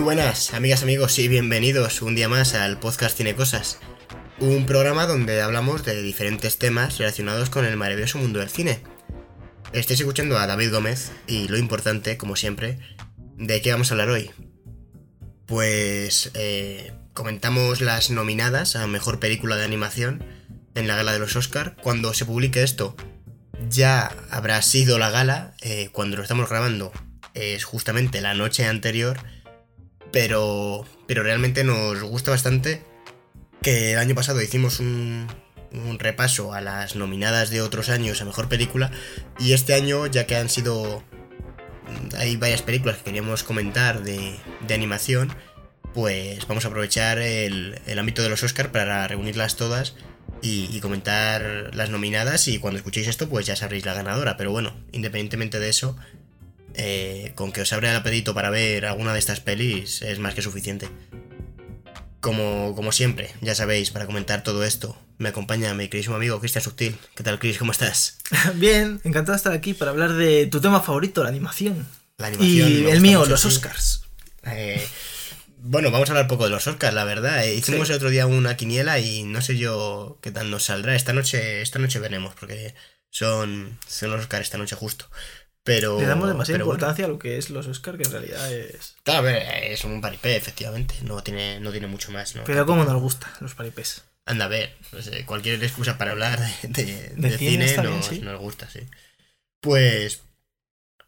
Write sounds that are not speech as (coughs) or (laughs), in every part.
Muy buenas, amigas, amigos, y bienvenidos un día más al podcast Cine Cosas, un programa donde hablamos de diferentes temas relacionados con el maravilloso mundo del cine. Estáis escuchando a David Gómez y lo importante, como siempre, ¿de qué vamos a hablar hoy? Pues eh, comentamos las nominadas a Mejor Película de Animación en la gala de los Oscar. Cuando se publique esto, ya habrá sido la gala. Eh, cuando lo estamos grabando es justamente la noche anterior. Pero, pero realmente nos gusta bastante que el año pasado hicimos un, repaso a las nominadas de otros años a Mejor Película. Y este año, ya que han sido... Hay varias películas que queríamos comentar de, de animación, pues vamos a aprovechar el, el ámbito de los Oscar para reunirlas todas y, comentar las nominadas y cuando escuchéis esto pues ya sabréis la ganadora. Pero bueno, independientemente de eso, eh, con que os abra el apetito para ver alguna de estas pelis es más que suficiente. Como, como siempre, ya sabéis, para comentar todo esto, me acompaña mi queridísimo amigo Cristian Subtil. ¿Qué tal, Chris? ¿Cómo estás? (laughs) Bien, encantado de estar aquí para hablar de tu tema favorito, la animación. La animación. Y el mío, los Oscars. Eh, bueno, vamos a hablar poco de los Oscars, la verdad. Eh, hicimos sí. el otro día una quiniela y no sé yo qué tal nos saldrá. Esta noche, esta noche veremos, porque son, son los Oscars esta noche justo. Pero, Le damos demasiada pero importancia bueno. a lo que es los Oscars, que en realidad es. Claro, a ver, es un paripé, efectivamente. No tiene, no tiene mucho más, ¿no? Pero como nos gusta los paripés. Anda a ver, no sé, cualquier excusa para hablar de, de, de, de cine, cine nos, bien, sí. nos, gusta, sí. Pues.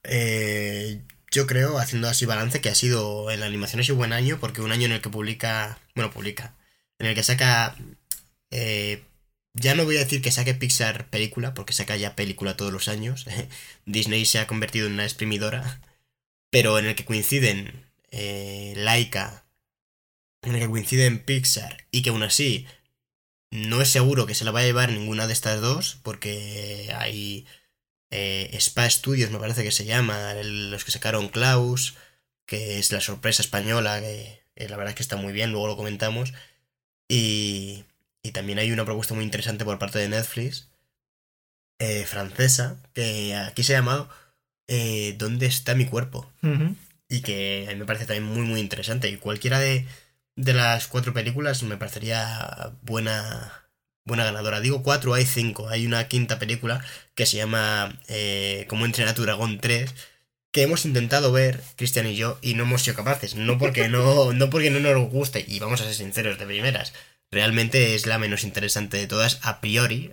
Eh, yo creo, haciendo así balance, que ha sido en la animación ha sido buen año, porque un año en el que publica. Bueno, publica. En el que saca. Eh, ya no voy a decir que saque Pixar película, porque saca ya película todos los años. (laughs) Disney se ha convertido en una exprimidora. Pero en el que coinciden eh, Laika, en el que coinciden Pixar, y que aún así no es seguro que se la vaya a llevar ninguna de estas dos, porque hay eh, Spa Studios, me parece que se llama, los que sacaron Klaus, que es la sorpresa española, que la verdad es que está muy bien, luego lo comentamos. Y, y también hay una propuesta muy interesante por parte de Netflix, eh, francesa, que aquí se ha llamado eh, ¿Dónde está mi cuerpo? Uh -huh. Y que a mí me parece también muy, muy interesante. Y cualquiera de, de las cuatro películas me parecería buena, buena ganadora. Digo cuatro, hay cinco. Hay una quinta película que se llama eh, Cómo entrenar tu dragón 3 que hemos intentado ver, Cristian y yo, y no hemos sido capaces. No porque no, (laughs) no porque no nos guste, y vamos a ser sinceros de primeras realmente es la menos interesante de todas a priori,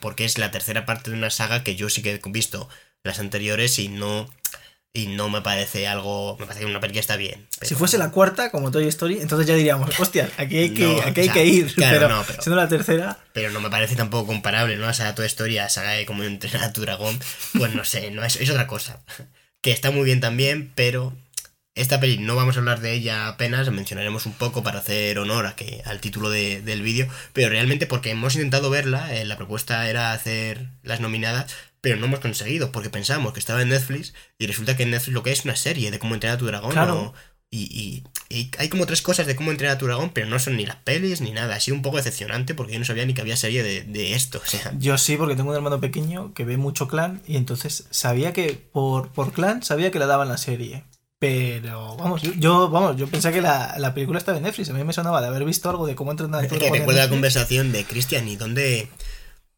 porque es la tercera parte de una saga que yo sí que he visto las anteriores y no y no me parece algo, me parece que una película está bien. Pero... Si fuese la cuarta, como Toy Story, entonces ya diríamos, hostia, aquí hay que, (laughs) no, aquí hay o sea, que ir, claro, pero, no, pero, siendo la tercera... Pero no me parece tampoco comparable, ¿no? O sea, Toy Story, a saga de cómo entrenar a tu dragón, pues no sé, no es, es otra cosa. (laughs) Que está muy bien también, pero esta peli no vamos a hablar de ella apenas, mencionaremos un poco para hacer honor a que, al título de, del vídeo, pero realmente porque hemos intentado verla, eh, la propuesta era hacer las nominadas, pero no hemos conseguido, porque pensamos que estaba en Netflix y resulta que en Netflix lo que es una serie de cómo entrenar a tu dragón. Claro. O, y, y, y, hay como tres cosas de cómo entrenar a tu dragón, pero no son ni las pelis ni nada. Ha sido un poco decepcionante porque yo no sabía ni que había serie de, de esto. O sea. Yo sí, porque tengo un hermano pequeño que ve mucho clan y entonces sabía que por, por clan sabía que le daban la serie. Pero vamos, yo vamos, yo pensé que la, la, película estaba en Netflix. A mí me sonaba de haber visto algo de cómo entrenar a tu dragón. recuerda la conversación de Cristian y dónde.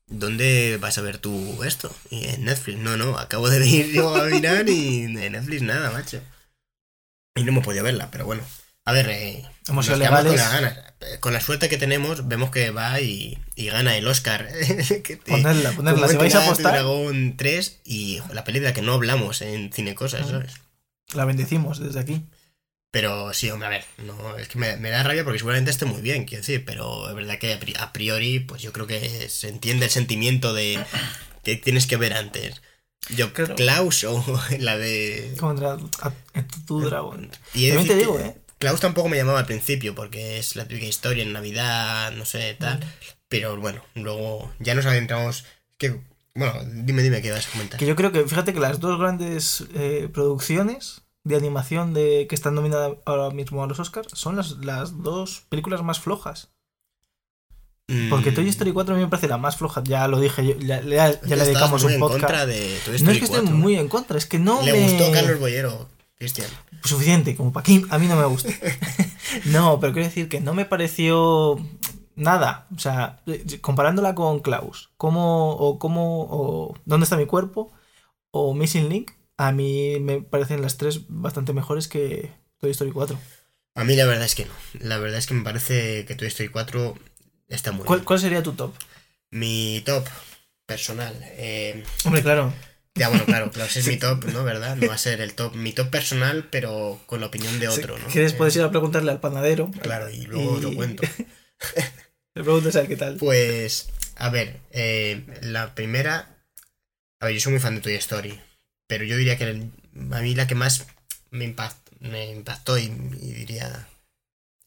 ¿Dónde vas a ver tú esto? Y en Netflix. No, no, acabo de ir yo a mirar y en Netflix nada, macho. Y no hemos podido verla, pero bueno. A ver, eh, Hemos nos legales. con, la ganas. con la suerte que tenemos, vemos que va y, y gana el Oscar. (laughs) que te, ponerla, ponerla. Si vais a apostar. Dragón 3 y la película que no hablamos en Cine Cosas, ¿sabes? La bendecimos desde aquí. Pero sí, hombre, a ver, no, es que me, me, da rabia porque seguramente esté muy bien, quiero decir, pero es verdad que a priori, pues yo creo que se entiende el sentimiento de (coughs) que tienes que ver antes. Yo, claro. Klaus o (laughs) la de. Contra tu dragón. Y También te digo, eh. Klaus tampoco me llamaba al principio porque es la típica historia en Navidad, no sé, tal. Mm. Pero bueno, luego ya nos adentramos. Que, bueno, dime, dime qué vas a comentar. Que yo creo que, fíjate que las dos grandes eh, producciones de animación de que están nominadas ahora mismo a los Oscars son las, las dos películas más flojas. Porque Toy Story 4 a mí me parece la más floja, ya lo dije, ya, ya, ya le dedicamos un podcast. De Toy Story no es que esté muy en contra, es que no le me... gustó Carlos Bollero. Cristian. Suficiente, como para que a mí no me gusta. (laughs) no, pero quiero decir que no me pareció nada. O sea, comparándola con Klaus, ¿cómo o cómo o dónde está mi cuerpo o Missing Link, a mí me parecen las tres bastante mejores que Toy Story 4. A mí la verdad es que no. La verdad es que me parece que Toy Story 4 está muy ¿Cuál, bien. ¿Cuál sería tu top? Mi top personal. eh, Hombre, claro. ya, bueno, claro, claro, ese es (laughs) mi top, ¿no? ¿Verdad? No va a ser el top, mi top personal, pero con la opinión de otro, ¿no? ¿Quieres? Eh, Puedes ir a preguntarle al panadero. Claro, y luego Y- lo cuento. (laughs) Le preguntas a qué tal. Pues, a ver, eh, la primera. A ver, yo soy muy fan de Toy Story. Pero yo diría que el- a mí la que más me, impact- me impactó y, y diría.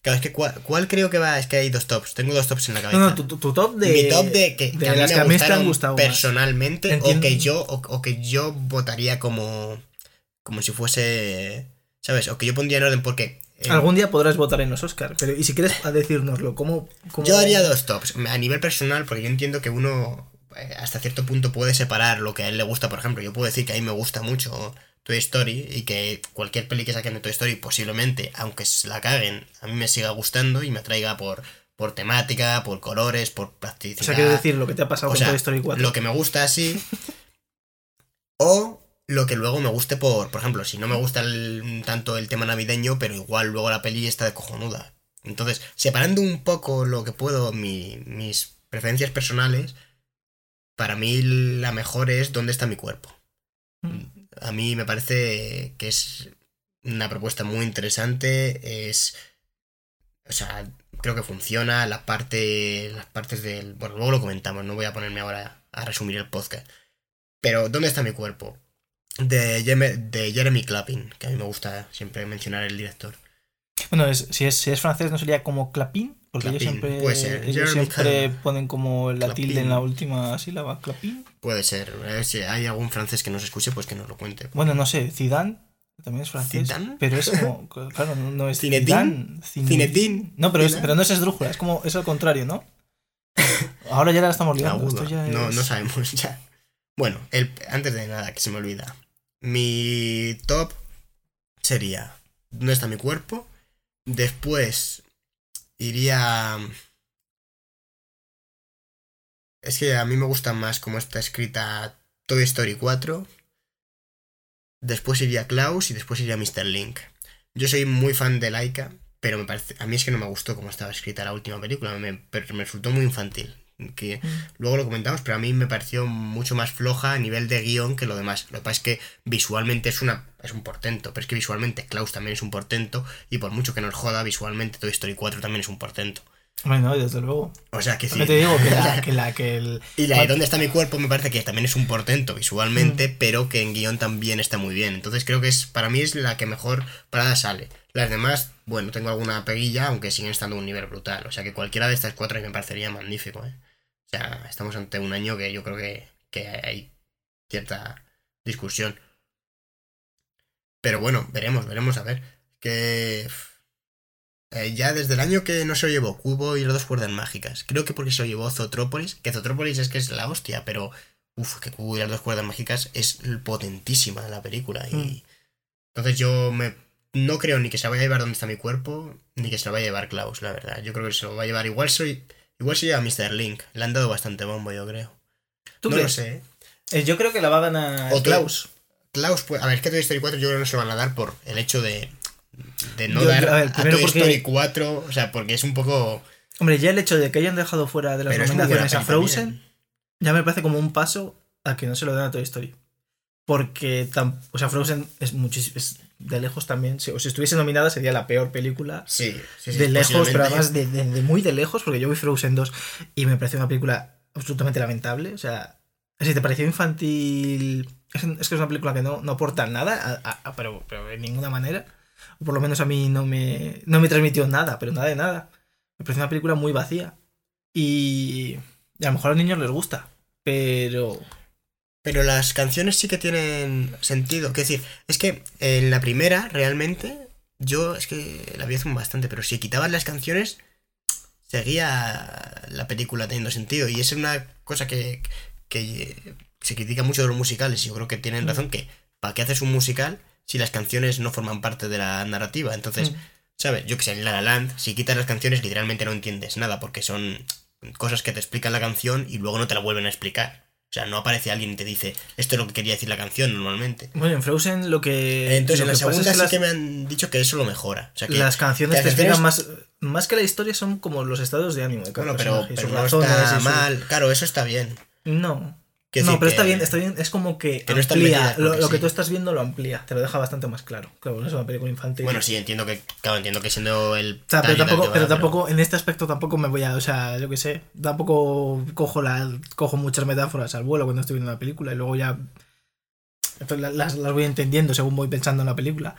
Claro, es que cuál, cuál creo que va. Es que hay dos tops. Tengo dos tops en la cabeza. No, no, tu, tu- top de. Mi top de que, de que a mí las me que a mí te han gustado personalmente o que yo o, o que yo votaría como como si fuese sabes o que yo pondría en orden porque eh, Algún día podrás votar en los Oscars. Pero, y si quieres a decírnoslo, ¿cómo, cómo- yo haría dos tops a nivel personal porque yo entiendo que uno hasta cierto punto puede separar lo que a él le gusta por ejemplo yo puedo decir que a mí me gusta mucho Toy Story y que cualquier peli que saquen de Toy Story posiblemente aunque se la caguen a mí me siga gustando y me atraiga por por temática por colores por practicidad O sea, quiero decir lo que te ha pasado O con sea, Toy Story 4. lo que me gusta así. (laughs) o lo que luego me guste por. Por ejemplo, si no me gusta el- tanto el tema navideño, pero igual luego la peli está de cojonuda. Entonces, separando un poco lo que puedo, mi- mis preferencias personales, para mí la mejor es dónde está mi cuerpo. Mm. A mí me parece que es una propuesta muy interesante. Es. O sea, creo que funciona. La parte. Las partes del. Bueno, luego lo comentamos. No voy a ponerme ahora a resumir el podcast. Pero, ¿dónde está mi cuerpo? De, de Jeremy Clappin, que a mí me gusta siempre mencionar el director. Bueno, es- si, es, si es francés, ¿no sería como Clapin? Porque ellos siempre, puede ser. ellos siempre ponen como la tilde en la última sílaba. Clapin. Puede ser. Si hay algún francés que nos escuche, pues que nos lo cuente. Bueno, no sé, Zidane también es francés. ¿Zidane? Pero es como. (laughs) Claro, no, es. Zinedine. No, pero, es, pero no es esdrújula, es como. Es al contrario, ¿no? Ahora ya la estamos liando. Agudo. Esto ya No, no sabemos ya. Bueno, el, antes de nada, que se me olvida. Mi top sería ¿Dónde está mi cuerpo? Después iría... Es que a mí me gusta más cómo está escrita Toy Story 4. Después iría Klaus y después iría Mr. Link. Yo soy muy fan de Laika, pero me parece, a mí es que no me gustó cómo estaba escrita la última película. Pero me resultó muy infantil. Que Mm. Luego lo comentamos, pero a mí me pareció mucho más floja a nivel de guion que lo demás. Lo que pasa es que visualmente es una es un portento, pero es que visualmente Klaus también es un portento y por mucho que nos joda, visualmente Toy Story 4 también es un portento. Bueno, desde luego. O sea que sí. Te digo, que la que, la, que el. (laughs) Y la de dónde está mi cuerpo me parece que también es un portento visualmente, pero que en guion también está muy bien. Entonces creo que es para mí es la que mejor parada sale. Las demás, bueno, tengo alguna peguilla, aunque siguen estando a un nivel brutal. O sea que cualquiera de estas cuatro me parecería magnífico, ¿eh? O sea, estamos ante un año que yo creo que, que hay cierta discusión. Pero bueno, veremos, veremos a ver. Que eh, ya desde el año que no se llevó Cubo y las dos cuerdas mágicas. Creo que porque se lo llevó Zotrópolis, que Zotrópolis es que es la hostia, pero uff, que Cubo y las dos cuerdas mágicas es potentísima la película. Y Mm. entonces yo me no creo ni que se vaya a llevar donde está mi cuerpo, ni que se la vaya a llevar Klaus, la verdad. Yo creo que se lo va a llevar igual soy igual se lleva Mr. Link. Le han dado bastante bombo, yo creo. ¿Tú no lo crees? sé. ¿eh? Eh, Yo creo que la va a O Klaus. Klaus, pues, a ver, es que Toy Story 4 yo creo que no se lo van a dar por el hecho de, de no Yo- dar yo- a ver, a Toy porque- Story 4, o sea, porque es un poco... Hombre, ya el hecho de que hayan dejado fuera de las Pero es muy buena nominaciones a Frozen también. ya me parece como un paso a que no se lo den a Toy Story. Porque, o sea, Frozen es muchísimo. es de lejos también. si- o si estuviese nominada sería la peor película Sí, sí, sí, de lejos, pero además de, de- de muy de lejos, porque yo vi Frozen 2 y me pareció una película absolutamente lamentable. O sea, si te pareció infantil, es, es que es una película que no, no aporta nada, a- a- a- pero, pero de ninguna manera. O por lo menos a mí no me, no me transmitió nada, pero nada de nada. Me pareció una película muy vacía. Y, y a lo mejor a los niños les gusta, pero... Pero las canciones sí que tienen sentido. Quiero decir, es que en la primera, realmente, yo es que la vi hace bastante, pero si quitabas las canciones, seguía la película teniendo sentido. Y es una cosa que, que se critica mucho de los musicales. Y yo creo que tienen razón que, ¿para qué haces un musical si las canciones no forman parte de la narrativa. Entonces, Mm. ¿sabes? Yo que sé, en La La Land, si quitas las canciones, literalmente no entiendes nada, porque son cosas que te explican la canción y luego no te la vuelven a explicar. O sea, no aparece alguien y te dice, esto es lo que quería decir la canción normalmente. Bueno, en Frozen lo que. Entonces, lo en la que segunda es sí que que las, me han dicho que eso lo mejora. O sea, que las canciones que te las explican canciones- más. Más que la historia son como los estados de ánimo de cada Bueno, pero, pero no está su- mal. Claro, eso está bien. No. Quiero no, pero está bien, está bien. Es como que, amplía. lo, que sí. tú estás viendo lo amplía. Te lo deja bastante más claro. Claro, no es una película infantil. Bueno, sí, entiendo que, claro, entiendo que siendo el... O sea, pero tampoco, pero en este aspecto tampoco me voy a, o sea, yo qué sé, tampoco cojo la, cojo muchas metáforas al vuelo cuando estoy viendo una película y luego ya entonces la- las, las voy entendiendo según voy pensando en la película.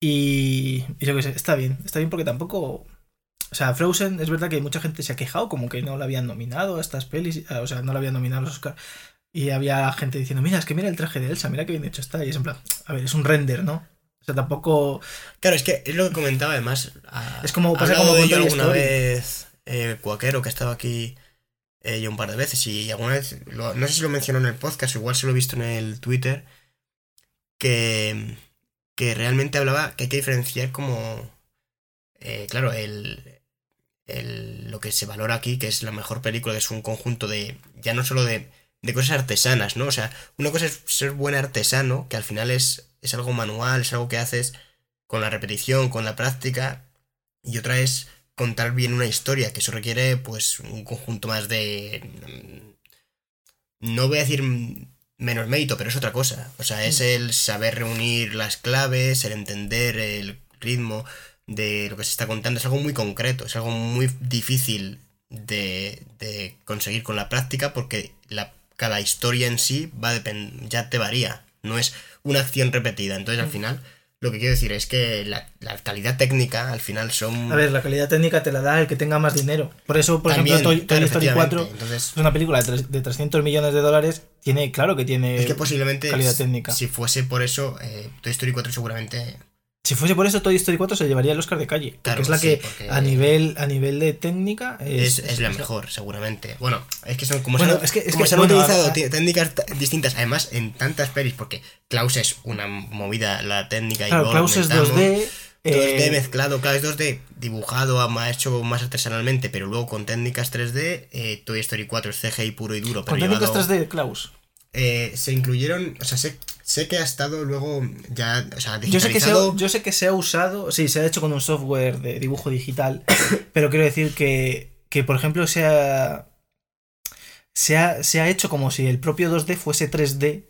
Y, y yo qué sé, está bien, está bien porque tampoco, o sea, Frozen es verdad que mucha gente se ha quejado como que no la habían nominado a estas pelis, o sea, no la habían nominado a los Oscar. Y había gente diciendo, mira, es que mira el traje de Elsa, mira qué bien hecho está. Y es en plan, a ver, es un render, ¿no? O sea, tampoco... Claro, es que es lo que comentaba además. a- Es como- pasa hablado como de Toy alguna vez eh, Cuaquero, que ha estado aquí eh, ya un par de veces, y alguna vez, lo- no sé si lo mencionó en el podcast, igual se lo he visto en el Twitter, que, que realmente hablaba que hay que diferenciar como, eh, claro, el, el- lo que se valora aquí, que es la mejor película, que es un conjunto de, ya no solo de, de cosas artesanas, ¿no? O sea, una cosa es ser buen artesano, que al final es, es algo manual, es algo que haces con la repetición, con la práctica, y otra es contar bien una historia, que eso requiere pues un conjunto más de... mm, No voy a decir mm, menos mérito, pero es otra cosa. O sea, es el saber reunir las claves, el entender el ritmo de lo que se está contando. Es algo muy concreto, es algo muy difícil de, de conseguir con la práctica porque la, cada historia en sí va a depend- ya te varía. No es una acción repetida. Entonces al final lo que quiero decir es que la, la calidad técnica al final son... A ver, la calidad técnica te la da el que tenga más dinero. Por eso, por También, ejemplo, Toy, claro, Story efectivamente. 4 Entonces, es una película de, tres- de 300 millones de dólares. Tiene, claro que tiene es que posiblemente calidad técnica. si fuese por eso, eh, Toy Story 4 seguramente... Si fuese por eso, Toy Story 4 se llevaría el Oscar de calle. Claro, es la sí, que a nivel a nivel de técnica Es, es, es la mejor, seguramente. Bueno, es que son como Bueno, se han, es que- como que, se han bueno, utilizado a- t- técnicas distintas, además en tantas pelis, porque Klaus es una movida, la técnica y Claro, luego lo Klaus es comentamos. 2D. 2D eh, mezclado, claro, es 2D dibujado, hecho más artesanalmente, pero luego con técnicas 3D, eh, Toy Story 4 es CGI puro y duro. Pero con técnicas llevado- 3D, Klaus. eh, se incluyeron, o sea, sé, sé que ha estado luego ya, o sea, Yo sé, que se ha, yo sé que se ha usado, sí, se ha hecho con un software de dibujo digital, (coughs) pero quiero decir que, que por ejemplo, se ha, se, ha, se ha hecho como si el propio 2D fuese 3D.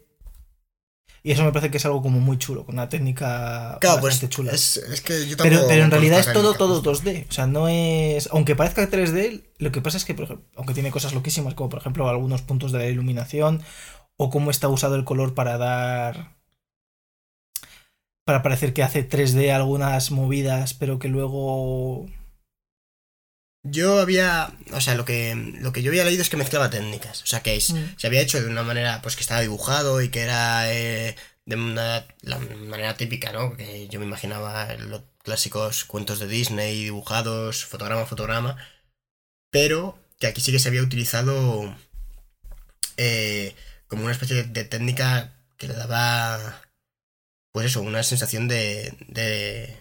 Y eso me parece que es algo como muy chulo, con una técnica Claro, pues bastante chula. es, es que yo Pero, pero en realidad es todo, todo 2D. O sea, no es. Aunque parezca 3D, lo que pasa es que, por ejemplo, aunque tiene cosas loquísimas, como por ejemplo algunos puntos de la iluminación, o cómo está usado el color para dar. Para parecer que hace 3D algunas movidas, pero que luego. Yo había, o sea, lo que, lo que yo había leído es que mezclaba técnicas, o sea, que es- Mm. se había hecho de una manera, pues que estaba dibujado y que era eh, de una la manera típica, ¿no? Que yo me imaginaba los clásicos cuentos de Disney dibujados, fotograma a fotograma, pero que aquí sí que se había utilizado eh, como una especie de, de técnica que le daba, pues eso, una sensación de, de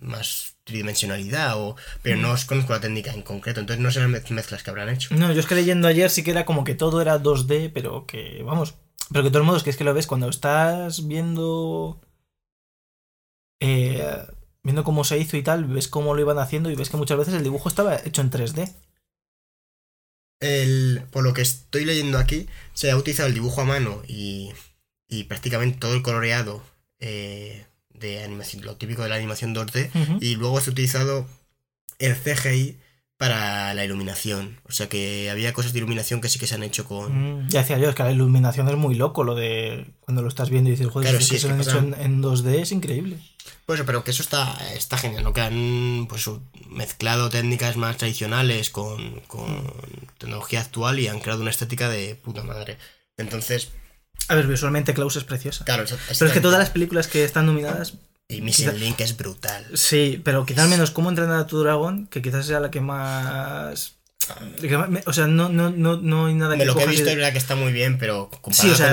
más tridimensionalidad, o, pero Mm. no os conozco la técnica en concreto, entonces no sé las mez- mezclas que habrán hecho. No, yo es que leyendo ayer sí que era como que todo era 2D, pero que, vamos. Pero que de todos modos, que es que lo ves cuando estás viendo. eh, viendo cómo se hizo y tal, ves cómo lo iban haciendo y ves que muchas veces el dibujo estaba hecho en 3D. El, por lo que estoy leyendo aquí, se ha utilizado el dibujo a mano y, y prácticamente todo el coloreado eh, de animación, lo típico de la animación 2D, Ujú. y luego se ha utilizado el CGI para la iluminación. O sea que había cosas de iluminación que sí que se han hecho con... Mm, ya decía yo, es que la iluminación es muy loco, lo de cuando lo estás viendo y dices, joder, Claro, sí, que se lo han hecho en, en 2D, es increíble. Pues pero que eso está, está genial, ¿no? Que han pues, mezclado técnicas más tradicionales con, con tecnología actual y han creado una estética de puta madre. Entonces, A ver, visualmente Klaus es preciosa. claro, Pero es que todas las películas que están nominadas, Y Missing Link es brutal. sí, pero quizás al menos cómo entrenar a tu dragón, que quizás sea la que más... O sea, no, no, no, no hay nada que. lo que he visto es verdad que está muy bien, pero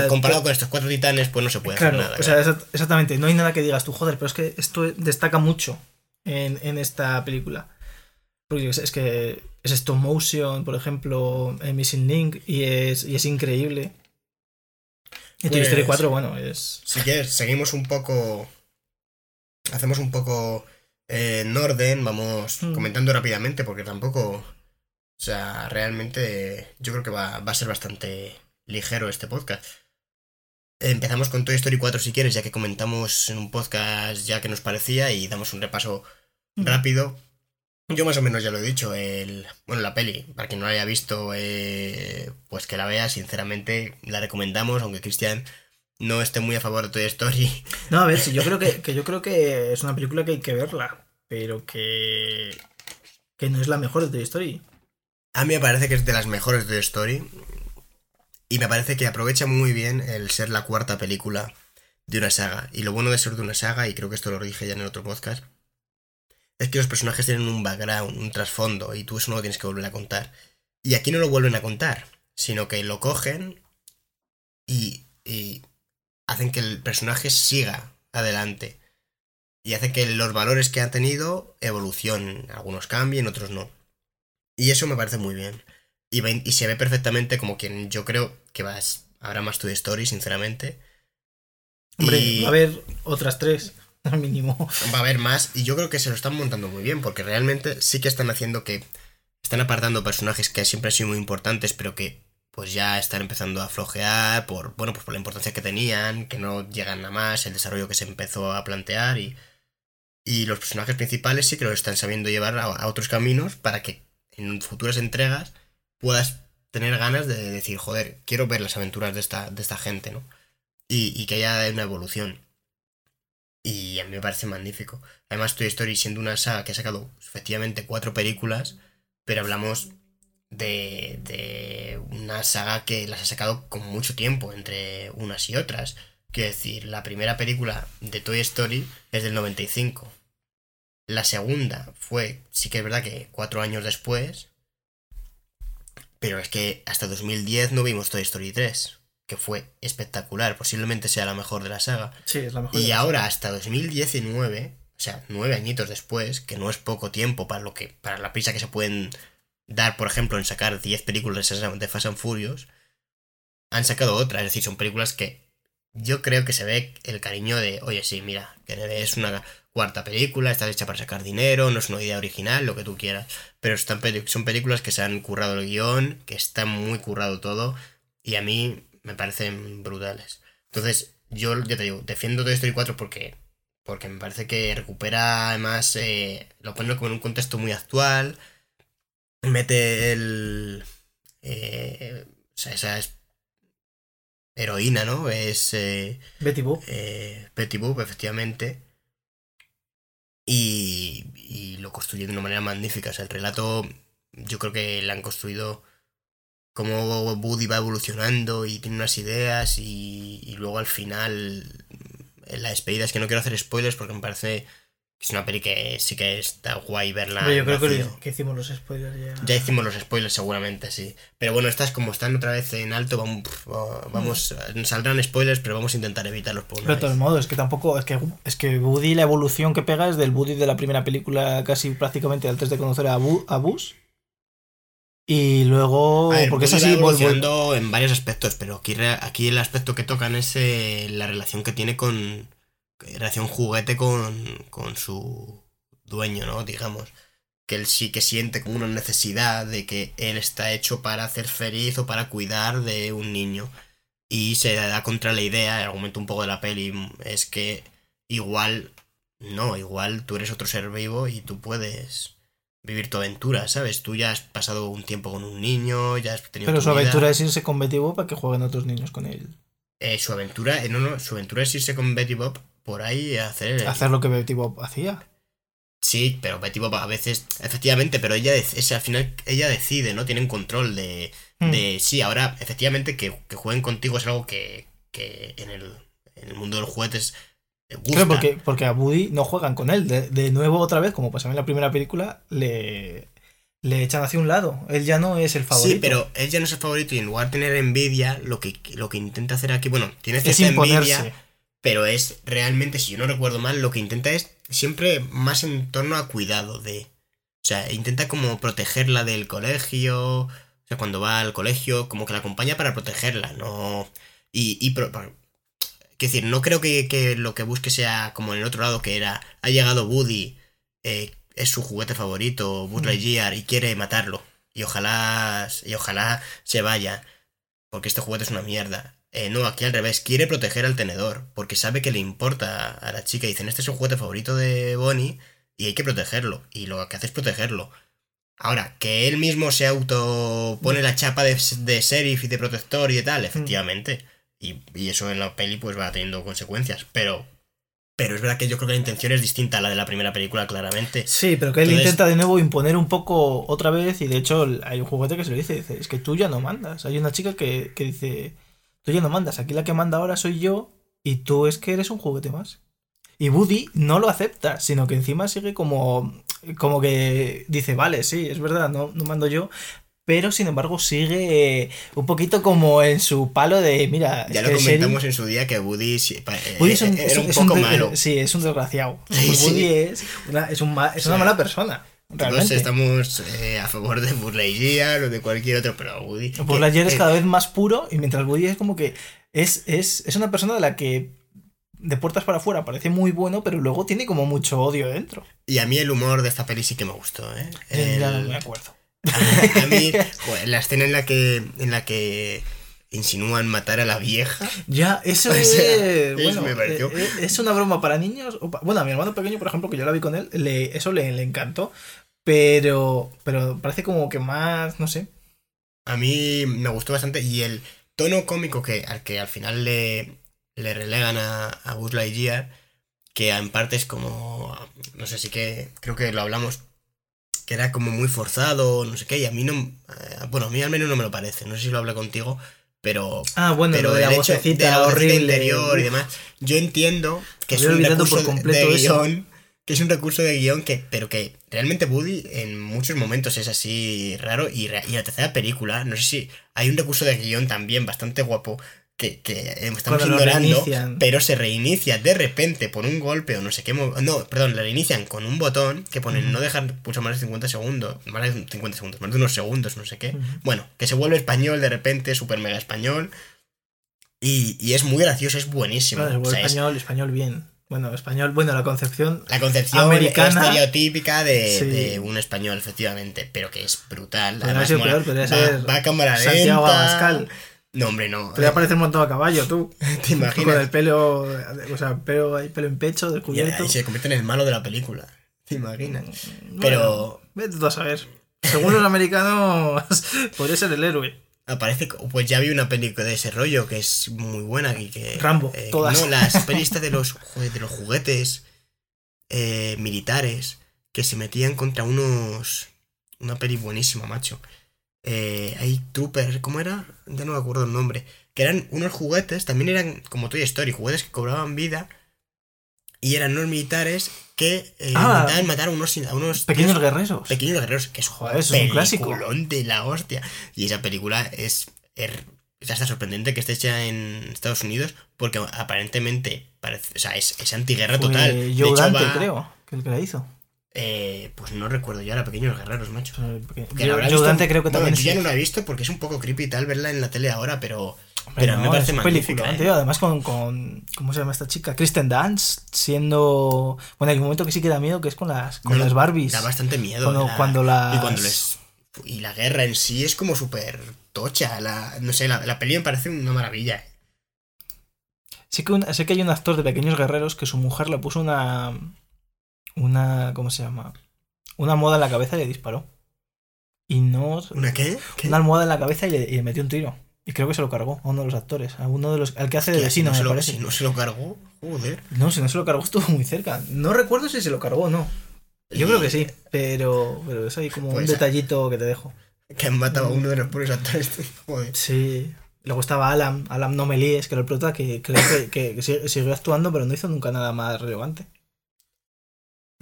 comparado, con, estos cuatro titanes, pues no se puede hacer nada. O sea, exactamente, no hay nada que digas tú, joder, pero es que esto destaca mucho en, en esta película. Porque es, que es stop motion, por ejemplo, en Missing Link, y es, y es increíble. Y Toy Story 4, pues, bueno, es. Si quieres, seguimos un poco. Hacemos un poco eh, en orden, vamos mm. comentando rápidamente, porque tampoco. O sea, realmente yo creo que va, va a ser bastante ligero este podcast. Empezamos con Toy Story 4 si quieres, ya que comentamos en un podcast ya que nos parecía y damos un repaso mm. rápido. Yo más o menos ya lo he dicho, el, bueno, la peli, para quien no la haya visto, eh, pues que la vea, sinceramente la recomendamos, aunque Cristian no esté muy a favor de Toy Story. (laughs) No, a ver, sí, yo creo que, yo creo que es una película que hay que verla, pero que, que no es la mejor de Toy Story. A mí me parece que es de las mejores de Toy Story y me parece que aprovecha muy bien el ser la cuarta película de una saga. Y lo bueno de ser de una saga, y creo que esto lo dije ya en el otro podcast, es que los personajes tienen un background, un trasfondo, y tú eso no lo tienes que volver a contar. Y aquí no lo vuelven a contar, sino que lo cogen y, y hacen que el personaje siga adelante. Y hace que los valores que ha tenido evolucionen. Algunos cambien, otros no. Y eso me parece muy bien. Y, y se ve perfectamente como quien yo creo que vas. Habrá más tu story, sinceramente. Hombre, va a haber otras tres. (laughs) al mínimo. Va a haber más y yo creo que se lo están montando muy bien porque realmente sí que están haciendo que están apartando personajes que siempre han sido muy importantes pero que pues ya están empezando a flojear por bueno pues por la importancia que tenían, que no llegan a más, el desarrollo que se empezó a plantear y y los personajes principales sí que lo están sabiendo llevar a, otros caminos para que en futuras entregas puedas tener ganas de decir, joder, quiero ver las aventuras de esta, de esta gente, ¿no? Y, y que haya una evolución. Y a mí me parece magnífico. Además, Toy Story siendo una saga que ha sacado efectivamente cuatro películas, pero hablamos de, de una saga que las ha sacado con mucho tiempo entre unas y otras. Quiero decir, la primera película de Toy Story es del 95. La segunda fue, sí que es verdad que cuatro años después, pero es que hasta 2010 no vimos Toy Story 3 que fue espectacular, posiblemente sea la mejor de la saga. Sí, es la mejor. Y ahora, hasta 2019, o sea, nueve añitos después, que no es poco tiempo para lo que para la prisa que se pueden dar, por ejemplo, en sacar 10 películas de Fast and Furious, han sacado otra, es decir, son películas que yo creo que se ve el cariño de, oye, sí, mira, que es una cuarta película, está hecha para sacar dinero, no es una idea original, lo que tú quieras, pero están, son películas que se han currado el guion, que está muy currado todo, y a mí me parecen brutales. Entonces, yo ya te digo, defiendo Toy Story 4 porque, porque me parece que recupera, además, eh, lo pone como en un contexto muy actual, mete el... Eh, o sea, esa es heroína, ¿no? Es... Eh, Betty Boop. Eh, Betty Boop, efectivamente. Y, y lo construye de una manera magnífica. O sea, el relato yo creo que la han construido cómo Woody va evolucionando y tiene unas ideas y, luego al final en la despedida es que no quiero hacer spoilers porque me parece es una peli que sí que está guay verla. yo creo que, hicimos los spoilers ya. Ya hicimos los spoilers seguramente, sí. Pero bueno, estas como están otra vez en alto, vamos, vamos saldrán spoilers, pero vamos a intentar evitarlos por Pero de todos modos, es que tampoco, es que, es que Woody la evolución que pega es del Woody de la primera película casi prácticamente antes de conocer a, a Bus y luego, porque es así, evolucionando en varios aspectos, pero aquí, aquí el aspecto que tocan es eh, la relación que tiene con. Relación juguete con, con su dueño, ¿no? Digamos. Que él sí que siente como una necesidad de que él está hecho para hacer feliz o para cuidar de un niño. Y se da contra la idea, el argumento un poco de la peli es que igual. No, igual tú eres otro ser vivo y tú puedes vivir tu aventura, ¿sabes? Tú ya has pasado un tiempo con un niño, ya has tenido. Pero su aventura es irse con Betty Bob para que jueguen otros niños con él. Eh, su aventura, eh, no, no, su aventura es irse con Betty Bob por ahí a hacer. Hacer lo que Betty Bob hacía. Sí, pero Betty Bob a veces, efectivamente, pero ella es, al final ella decide, ¿no? Tienen control de, hmm. de sí, ahora efectivamente que, que, jueguen contigo es algo que, que en, el, en el mundo de los juguetes Claro, porque, porque a Woody no juegan con él. De, nuevo, otra vez, como pasaba en la primera película, le, le echan hacia un lado. Él ya no es el favorito. Sí, pero él ya no es el favorito y en lugar de tener envidia, lo que, lo que intenta hacer aquí, bueno, tiene cierta envidia, pero es realmente, si yo no recuerdo mal, lo que intenta es siempre más en torno a cuidado de... O sea, intenta como protegerla del colegio, o sea, cuando va al colegio, como que la acompaña para protegerla, no... Y... y pro- pro- Quiero decir, no creo que, que lo que busque sea como en el otro lado, que era, ha llegado Woody, eh, es su juguete favorito, Buzz Mm. Lightyear, y quiere matarlo. Y ojalá, y ojalá se vaya, porque este juguete es una mierda. Eh, no, aquí al revés, quiere proteger al tenedor, porque sabe que le importa a la chica. Dicen, este es el juguete favorito de Bonnie y hay que protegerlo. Y lo que hace es protegerlo. Ahora, que él mismo se auto pone la chapa de, de sheriff y de protector y de tal, efectivamente. Y, y eso en la peli pues va teniendo consecuencias. Pero, pero es verdad que yo creo que la intención es distinta a la de la primera película, claramente. Sí, pero que él Entonces- intenta de nuevo imponer un poco otra vez y de hecho hay un juguete que se lo dice, dice, es que tú ya no mandas. Hay una chica que, que dice, tú ya no mandas, aquí la que manda ahora soy yo y tú es que eres un juguete más. Y Woody no lo acepta, sino que encima sigue como, como que dice, vale, sí, es verdad, no, no mando yo. Pero sin embargo sigue eh, un poquito como en su palo de, mira, Ya lo comentamos en su día que Woody, eh, Woody es un, era es un- un es un poco malo. Sí, es un desgraciado. Sí, sí. Woody es una, es, un una mala persona. Todos Realmente. estamos eh, a favor de Lightyear o de cualquier otro, pero Woody... Lightyear es cada vez más puro y mientras Woody es como que es, es, es una persona de la que de puertas para afuera parece muy bueno, pero luego tiene como mucho odio dentro. Y a mí el humor de esta peli sí que me gustó, ¿eh? Eh, Ya no El- me acuerdo. (laughs) a mí, joder, la escena en la que en la que insinúan matar a la vieja. Ya, eso (laughs) O sea, es, bueno, me pareció- eh, eh, es una broma para niños. o pa- Bueno, a mi hermano pequeño, por ejemplo, que yo la vi con él, le, eso le, le encantó. Pero, pero parece como que más, no sé. A mí me gustó bastante y el tono cómico que al que al final le, le relegan a, a Buzz Lightyear, que en parte es como, no sé si que creo que lo hablamos, que era como muy forzado, no sé qué, y a mí no, eh, bueno, a mí al menos no me lo parece, no sé si lo hablé contigo, pero Ah, bueno, pero lo de la vocecita de la horrible. interior y demás, yo entiendo que es un recurso por completo de eso. guion, que es un recurso de guion que, pero que realmente Woody en muchos momentos es así raro y, y la tercera película, no sé si hay un recurso de guion también bastante guapo que, que estamos Cuando ignorando, pero se reinicia de repente por un golpe o no sé qué, no, perdón, la reinician con un botón que ponen no dejar pulsar más de 50 segundos, más de 50 segundos, más de unos segundos, no sé qué. Bueno, que se vuelve español de repente, super mega español. Y, y es muy gracioso, es buenísimo. Claro, O sea, es español, español bien. Bueno, español, bueno, la concepción. la concepción americana. estereotípica de, Sí. de un español, efectivamente, pero que es brutal. Además, mola. peor, va, ser va a cámara Santiago lenta. Abascal. No, hombre, no. Podría parecer un montón a caballo, tú. (laughs) ¿Te imaginas? Con el pelo, o sea, pelo, pelo en pecho, Y, descubierto. y se convierte en el malo de la película. ¿Te imaginas? Bueno, Pero Vete tú a saber. Según los americanos, (laughs) podría ser el héroe. aparece, pues ya vi una película de ese rollo que es muy buena. Y que, Rambo, eh, todas. No, las (laughs) pelistas de los, de los juguetes eh, militares que se metían contra unos... Una peli buenísima, macho. Eh, hay troopers, ¿cómo era? Ya no me acuerdo el nombre. Que eran unos juguetes, también eran como Toy Story, juguetes que cobraban vida. Y eran unos militares que eh, Ah. intentaban matar a unos, a unos Pequeños tíos- guerreros. Pequeños guerreros, que es, Joder, eso es un clásico. de la hostia. Y esa película es, es, hasta sorprendente que esté hecha en Estados Unidos, porque aparentemente parece, o sea, es, es antiguerra Fue total. De Joe hecho, Dante, va- creo, que el que la hizo. Eh, pues no recuerdo ya, era Pequeños Guerreros, macho. Porque visto- Dante creo que bueno, también yo ya no la he visto porque es un poco creepy y tal verla en la tele ahora, pero, Hombre, pero mí me no, parece magnífica. ¿eh? Además con, con. ¿Cómo se llama esta chica? Kristen Dance, siendo. Bueno, hay un momento que sí que da miedo, que es con las, con No, las Barbies. Da bastante miedo. Cuando- la- cuando las- Y cuando les. Y la guerra en sí es como súper tocha. La, no sé, la, la peli me parece una maravilla. ¿eh? Sí que, un- sé que hay un actor de Pequeños Guerreros que su mujer le puso una. Una. ¿Cómo se llama? Una moda en la cabeza y le disparó. Y no. ¿Una qué? ¿Qué? Una almohada en la cabeza y le, y le metió un tiro. Y creo que se lo cargó a uno de los actores. A uno de los. Al que hace de Hostia, si vecino, no se me lo, parece. si no se lo cargó, joder. No, si no se lo cargó estuvo muy cerca. No recuerdo si se lo cargó o no. Yo creo que sí, pero, pero es ahí como Pues, un detallito que te dejo. Que han matado a uno de los pobres actores. Joder. Sí. Luego estaba Alan, Alan No Me Líes, que era el prota, que creo que, que- que siguió actuando, pero no hizo nunca nada más relevante.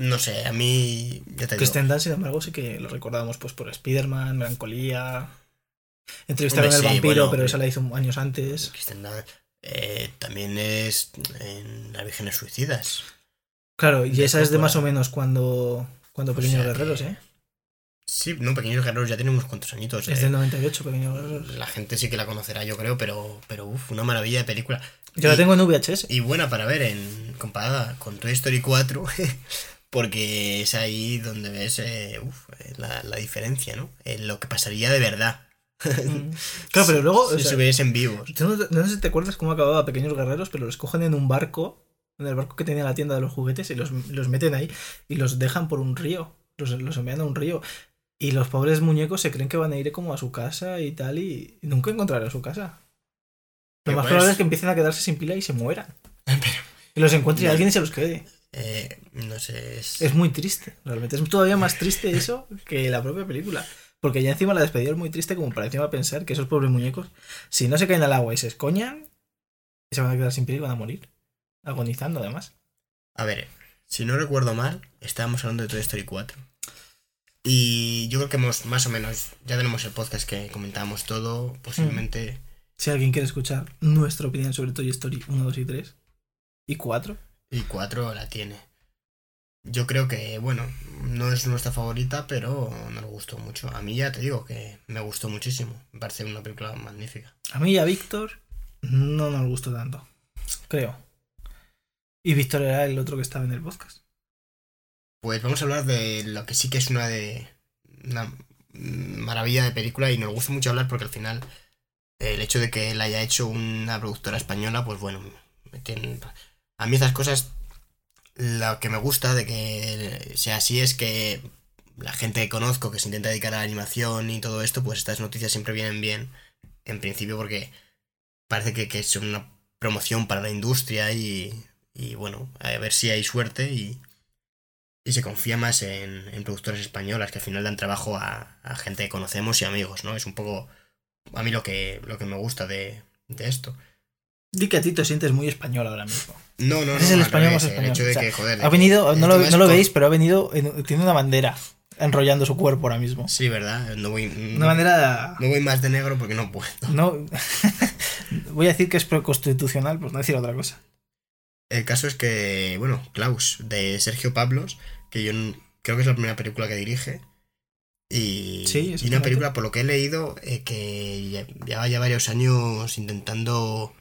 No sé, a mí. Ya te Kristen Dunst, sin embargo, sí que lo recordábamos pues por Spider-Man, Melancolía. Entrevistaron al sí, vampiro, bueno, pero esa la hizo años antes. Kristen Dunst, eh, también es en Las Vírgenes Suicidas. Claro, y de esa es de más o menos cuando, cuando O Pequeños sea que- Guerreros, ¿eh? Sí, no, Pequeños Guerreros ya tiene unos cuantos añitos. Es eh. del 98, Pequeños Guerreros. La gente sí que la conocerá, yo creo, pero, pero uff, una maravilla de película. Yo la tengo en VHS. Y buena para ver en comparada con Toy Story 4, (laughs) (laughs) porque es ahí donde ves eh, uf, eh, la, la diferencia, ¿no? En lo que pasaría de verdad. Mm. (laughs) Claro, pero luego. si o sea, estuviesen vivos. tú no, no sé si te acuerdas cómo acababa Pequeños Guerreros, pero los cogen en un barco, en el barco que tenía la tienda de los juguetes, y los, los meten ahí y los dejan por un río. Los, los envían a un río. Y los pobres muñecos se creen que van a ir como a su casa y tal, y, nunca encontrarán su casa. Lo más pues- probable es que empiecen a quedarse sin pila y se mueran. (laughs) Pero, Y los encuentre No. alguien y se los quede. Eh, no sé, es... Es muy triste, realmente. Es todavía más triste eso que la propia película. Porque ya encima la despedida es muy triste como para encima pensar que esos pobres muñecos, si no se caen al agua y se escoñan, se van a quedar sin piel y van a morir. Agonizando además. A ver, si no recuerdo mal, estábamos hablando de Toy Story 4. Y yo creo que hemos más o menos, ya tenemos el podcast que comentábamos todo, posiblemente... Si alguien quiere escuchar nuestra opinión sobre Toy Story 1, 2 y 3 y 4, Y 4 la tiene. Yo creo que, bueno, no es nuestra favorita, pero nos gustó mucho. A mí ya te digo que me gustó muchísimo. Me parece una película magnífica. a mí y a Víctor no nos gustó tanto. Creo. Y Víctor era el otro que estaba en el podcast. Pues vamos a hablar de lo que sí que es una de. Una maravilla de película y nos gusta mucho hablar porque al final el hecho de que la haya hecho una productora española, pues bueno, me tiene- a mí esas cosas, lo que me gusta de que sea así es que la gente que conozco que se intenta dedicar a la animación y todo esto, pues estas noticias siempre vienen bien, en principio porque parece que, que es una promoción para la industria y, y bueno, a ver si hay suerte y, y se confía más en, en productoras españolas que al final dan trabajo a, a gente que conocemos y amigos, ¿no? Es un poco a mí lo que, lo que me gusta de, de esto. Di que a ti te sientes muy español ahora mismo. No, no, no. Es el español más español. El hecho de O sea, que, joder, de Ha venido, no lo, no veis, pero ha venido, en- tiene una bandera enrollando su cuerpo ahora mismo. Sí, ¿verdad? No voy, Una bandera... no voy más de negro porque no puedo. No, (laughs) voy a decir que es constitucional, pues no decir otra cosa. El caso es que, bueno, Klaus, de Sergio Pablos, que yo creo que es la primera película que dirige. Y, Sí, y una película, por lo que he leído, eh, que ya- lleva ya varios años intentando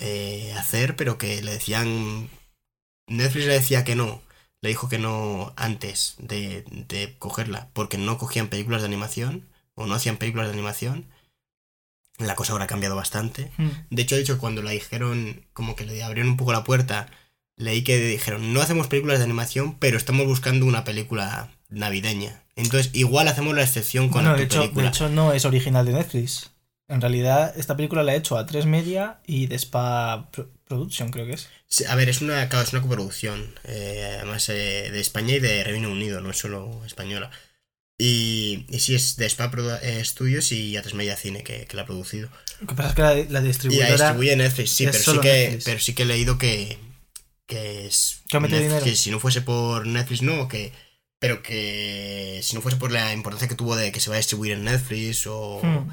eh, hacer, pero que le decían. Netflix le decía que no. Le dijo que no antes de, de cogerla, porque no cogían películas de animación, o no hacían películas de animación. La cosa ahora ha cambiado bastante. De hecho, he dicho que cuando la dijeron, como que le abrieron un poco la puerta, leí que dijeron, no hacemos películas de animación, pero estamos buscando una película navideña. Entonces, igual hacemos la excepción con tu de hecho, película. de hecho no es original de Netflix. En realidad, esta película la he hecho a 3 Media y de Spa Pro- Production, creo que es. Sí, a ver, es una, claro, es una coproducción, eh, además eh, de España y de Reino Unido, no es solo española. Y, y sí, es de Spa eh, Studios y A3 Media Cine que, que la ha producido. Lo que pasa es que la, la Y la distribuidora... distribuye Netflix, sí, pero sí, que, Netflix. pero sí que he leído que, que es. Que Netflix, dinero. que si no fuese por Netflix, no, que. Pero que si no fuese por la importancia que tuvo de que se va a distribuir en Netflix o. Hmm,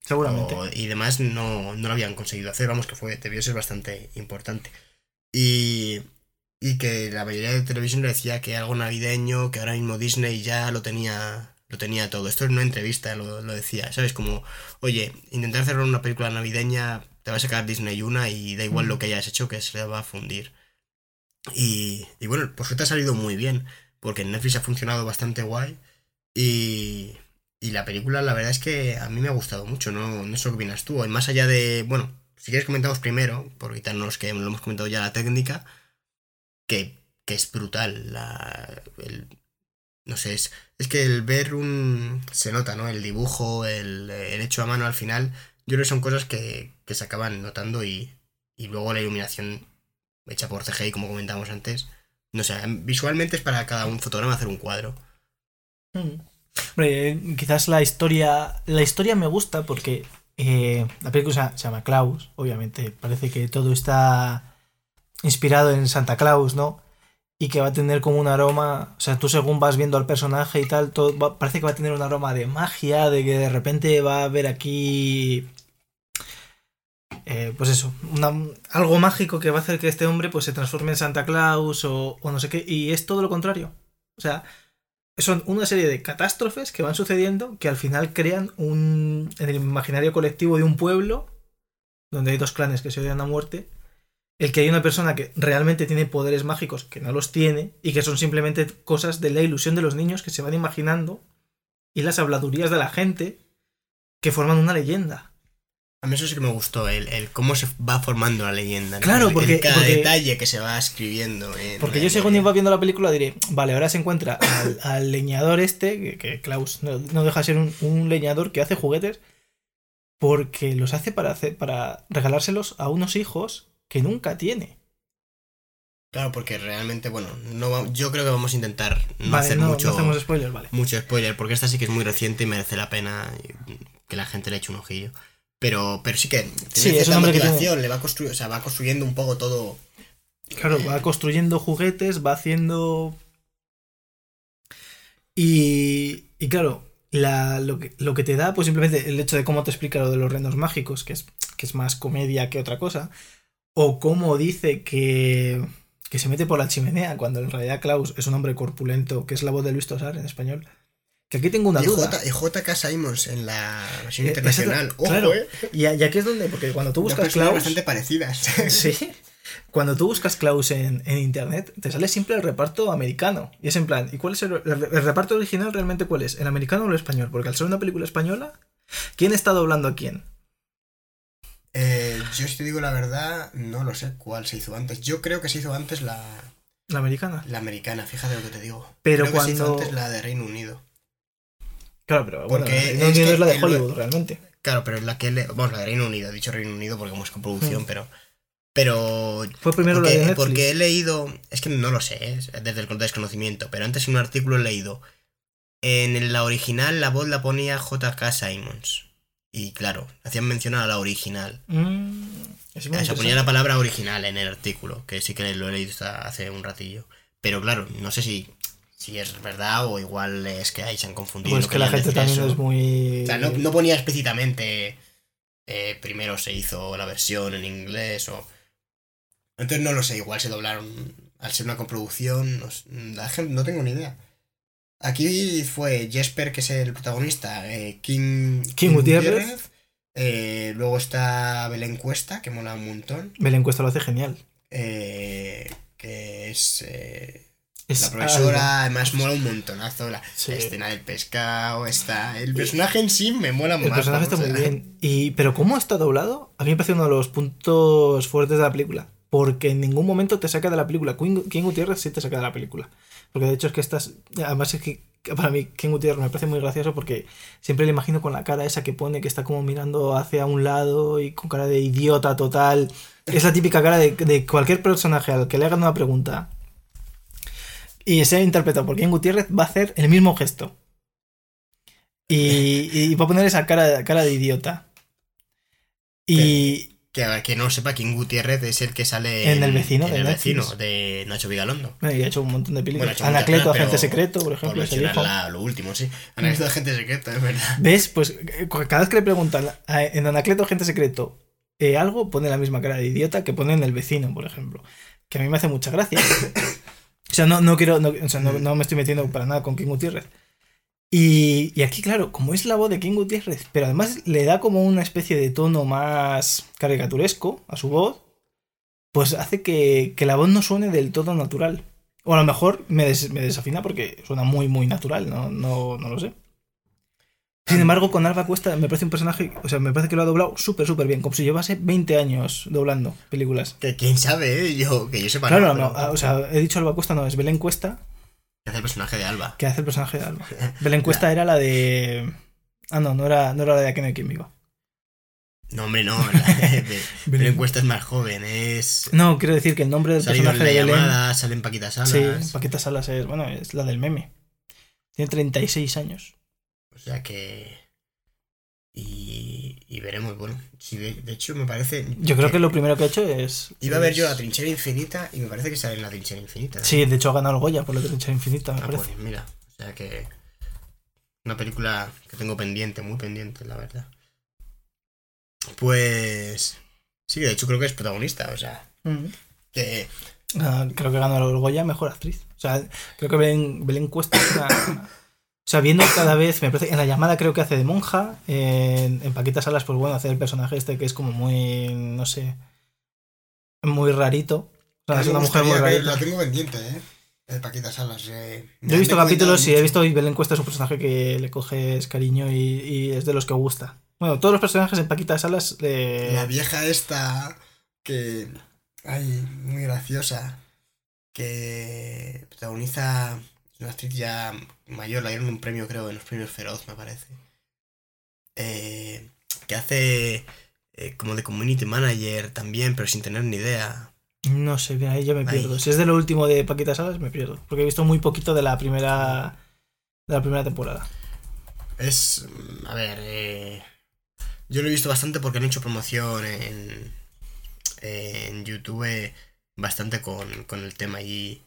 seguramente. o- y demás, no, no lo habían conseguido hacer. Vamos, que fue, debió ser bastante importante. Y. Y que la mayoría de televisión le decía que algo navideño, que ahora mismo Disney ya lo tenía. Lo tenía todo. Esto en una entrevista lo, lo decía, ¿sabes? Como, oye, intentar hacer una película navideña, te va a sacar Disney una y da igual Mm. lo que hayas hecho, que se le va a fundir. Y, y bueno, por suerte ha salido muy bien, porque en Netflix ha funcionado bastante guay. Y, y la película, la verdad es que a mí me ha gustado mucho, no, no sé que opinas tú. Y más allá de, bueno, si quieres comentamos primero, por quitarnos que lo hemos comentado ya la técnica, que, que es brutal. La, el- no sé, es, es que el ver un... se nota, ¿no? El dibujo, el, el hecho a mano al final, yo creo que son cosas que, que se acaban notando y, y luego la iluminación hecha por CGI, como comentábamos antes. No sé, visualmente es para cada un fotograma hacer un cuadro. Hmm. Eh, quizás la historia. La historia me gusta porque eh, la película se, llama Klaus, obviamente. Parece que todo está inspirado en Santa Claus, ¿no? y que va a tener como un aroma, o sea, tú según vas viendo al personaje y tal, todo va- parece que va a tener un aroma de magia, de que de repente va a haber aquí, eh, pues eso, algo mágico que va a hacer que este hombre pues se transforme en Santa Claus o, o no sé qué, y es todo lo contrario. O sea, son una serie de catástrofes que van sucediendo que al final crean un, en el imaginario colectivo de un pueblo, donde hay dos clanes que se odian a muerte, el que hay una persona que realmente tiene poderes mágicos que no los tiene y que son simplemente cosas de la ilusión de los niños que se van imaginando y las habladurías de la gente que forman una leyenda. A mí eso sí que me gustó, el, el cómo se va formando la leyenda. ¿no? Claro, porque- el cada porque- detalle que se va escribiendo. en Porque yo según iba viendo la película diré, vale, ahora se encuentra al, (coughs) al leñador este, que, que Klaus no, no deja de ser un, un leñador que hace juguetes, porque los hace para, hacer, para regalárselos a unos hijos que nunca tiene. Claro, porque realmente, bueno, no va- yo creo que vamos a intentar no vale, hacer no, mucho, no hacemos spoilers, vale. mucho spoiler, porque esta sí que es muy reciente y merece la pena que la gente le eche un ojillo. Pero, pero sí que tiene Sí, es un que motivación, le va, constru- o sea, va construyendo un poco todo. Claro, va construyendo juguetes, va haciendo. Y, y claro, la- lo, que, lo que te da, pues simplemente el hecho de cómo te explica lo de los reinos mágicos, que es, que es más comedia que otra cosa, o cómo dice que, que se mete por la chimenea, cuando en realidad Klaus es un hombre corpulento, que es la voz de Luis Tosar en español. Que aquí tengo una Y, duda. J, y JK Simons en la versión Eh, internacional. Ojo, claro. eh. Y, aquí es donde, porque cuando tú buscas Klaus. bastante parecidas. (laughs) Sí. (laughs) Cuando tú buscas Klaus en, en internet, te sale siempre el reparto americano. Y es en plan, ¿y cuál es el, el- el reparto original realmente cuál es? ¿El americano o el español? Porque al ser una película española, ¿quién está doblando a quién? Eh, yo si te digo la verdad, no lo sé cuál se hizo antes. Yo creo que se hizo antes la, La americana. la americana, fíjate lo que te digo. Pero creo que se hizo cuando- antes la de Reino Unido. Claro, pero bueno, Porque no es es la de el- Hollywood realmente. Claro, pero la que le... Vamos, la de Reino Unido, he dicho Reino Unido porque como es coproducción, pero... Pero... Fue primero porque, la de Netflix. porque he leído... Es que no lo sé, desde el desconocimiento, pero antes en un artículo he leído... En la original la voz la ponía JK Simons. Y claro, hacían mención a la original. Mm, es sea, ponía la palabra original en el artículo, que sí que lo he leído hasta hace un ratillo. Pero claro, no sé si, si es verdad o igual es que ahí se han confundido. Pues no que la gente también eso. es muy... O sea, no, no ponía explícitamente eh, primero se hizo la versión en inglés o... Entonces no lo sé, igual se doblaron al ser una coproducción, no, la gente, no tengo ni idea. Aquí fue Jesper, que es el protagonista, eh, King, King Gutiérrez. eh, luego está Belén Cuesta, que mola un montón, Belén Cuesta lo hace genial. eh, que es... Es la profesora, además mola un montonazo. La, Sí. la escena del pescado, está. El personaje en sí me mola El más. personaje está muy bien. Y, pero cómo está doblado, a mí me parece uno de los puntos fuertes de la película. Porque en ningún momento te saca de la película. King, King Gutiérrez sí te saca de la película. Porque de hecho es que estás... Además es que para mí King Gutiérrez me parece muy gracioso porque siempre le imagino con la cara esa que pone que está como mirando hacia un lado y con cara de idiota total. Es la típica cara de, de cualquier personaje al que le hagan una pregunta y sea interpretado por King Gutiérrez va a hacer el mismo gesto. Y, y va a poner esa cara, cara de idiota. Y, Que, no sepa, King Gutiérrez es el que sale En El Vecino en de el vecino de Nacho Vigalondo. bueno, y ha hecho un montón de Bueno, películas. muchas Anacleto, Agente Secreto, por Por ejemplo, hijo. la- lo último, sí. Anacleto de Agente Secreto, es verdad. ¿Ves? Pues eh, cada vez que le preguntan a- en Anacleto, Agente Secreto, eh, algo, pone la misma cara de idiota que pone en El Vecino, por ejemplo. Que a mí me hace mucha gracia. (coughs) o sea, no, no quiero, no, o sea, no, no me estoy metiendo para nada con King Gutiérrez. Y, y aquí, claro, como es la voz de King Gutiérrez, pero además le da como una especie de tono más caricaturesco a su voz, pues hace que, que la voz no suene del todo natural. O a lo mejor me, des- me desafina porque suena muy, muy natural, no, no, no lo sé. Sin embargo, con Alba Cuesta me parece un personaje, o sea, me parece que lo ha doblado súper, súper bien, como si llevase 20 años doblando películas. Que quién sabe, ¿eh? Yo, que yo sepa. Claro, no, pero- no, o sea, he dicho Alba Cuesta, no, es Belén Cuesta, que hace el personaje de Alba. que hace el personaje de Alba. (laughs) Belén Cuesta era la de... Ah, no, no era, no era la de Aquí no hay quien viva. No, hombre, no. (laughs) Pero encuesta es más joven, es. No, quiero decir que el nombre del Salido en personaje la de Belén... llamada, salen Paquita Salas. Sí, Paquita Salas es, bueno, es la del meme. Tiene 36 años. O sea que. Y, y veremos, bueno. Sí, de, de hecho, me parece. Yo creo que lo primero que he hecho es. Iba a ver yo la trinchera infinita y me parece que sale en la trinchera infinita. Sí, de hecho ha ganado el Goya por la derecha infinita, me Ah, parece. pues mira. O sea que. Una película que tengo pendiente, muy pendiente, la verdad. Pues. Sí, de hecho creo que es protagonista, o sea. Mm. Que. Ah, creo que ganó el Goya mejor actriz. O sea, creo que Belén, Belén Cuesta es una- O sea, viendo cada vez, me parece, en la llamada creo que hace de monja, en, en Paquita Salas, pues bueno, hace el personaje este que es como muy, no sé, muy rarito. O sea, es una mujer muy rarita. La tengo pendiente, ¿eh? De Paquita Salas. eh. Yo he visto capítulos y he visto y Belén Cuesta es un personaje que le coges cariño y, y es de los que gusta. Bueno, todos los personajes en Paquita Salas eh, La vieja esta. Que. Ay, muy graciosa. Que protagoniza. Una actriz ya mayor, la dieron un premio, creo, en los premios Feroz, me parece. Eh, que hace. eh, como de community manager también, pero sin tener ni idea. No sé, ahí yo me Ahí. pierdo. Si es de lo último de Paquita Salas, me pierdo. Porque he visto muy poquito de la primera. de la primera temporada. Es. A ver. eh, yo lo he visto bastante porque han hecho promoción en. En YouTube bastante con, con el tema y.